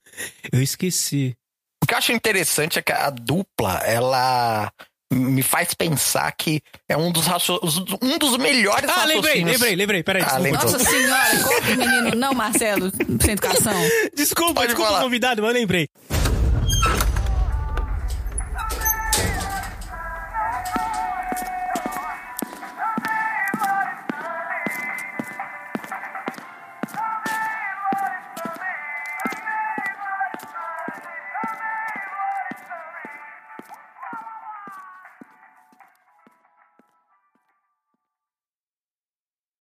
Eu esqueci. O que eu acho interessante é que a dupla, ela me faz pensar que é um dos, racio- um dos melhores Ah, lembrei, lembrei, lembrei. Peraí, Ah. Nossa senhora, corta o menino. Não, Marcelo, sem educação. Desculpa, Pode desculpa falar. o convidado, mas eu lembrei.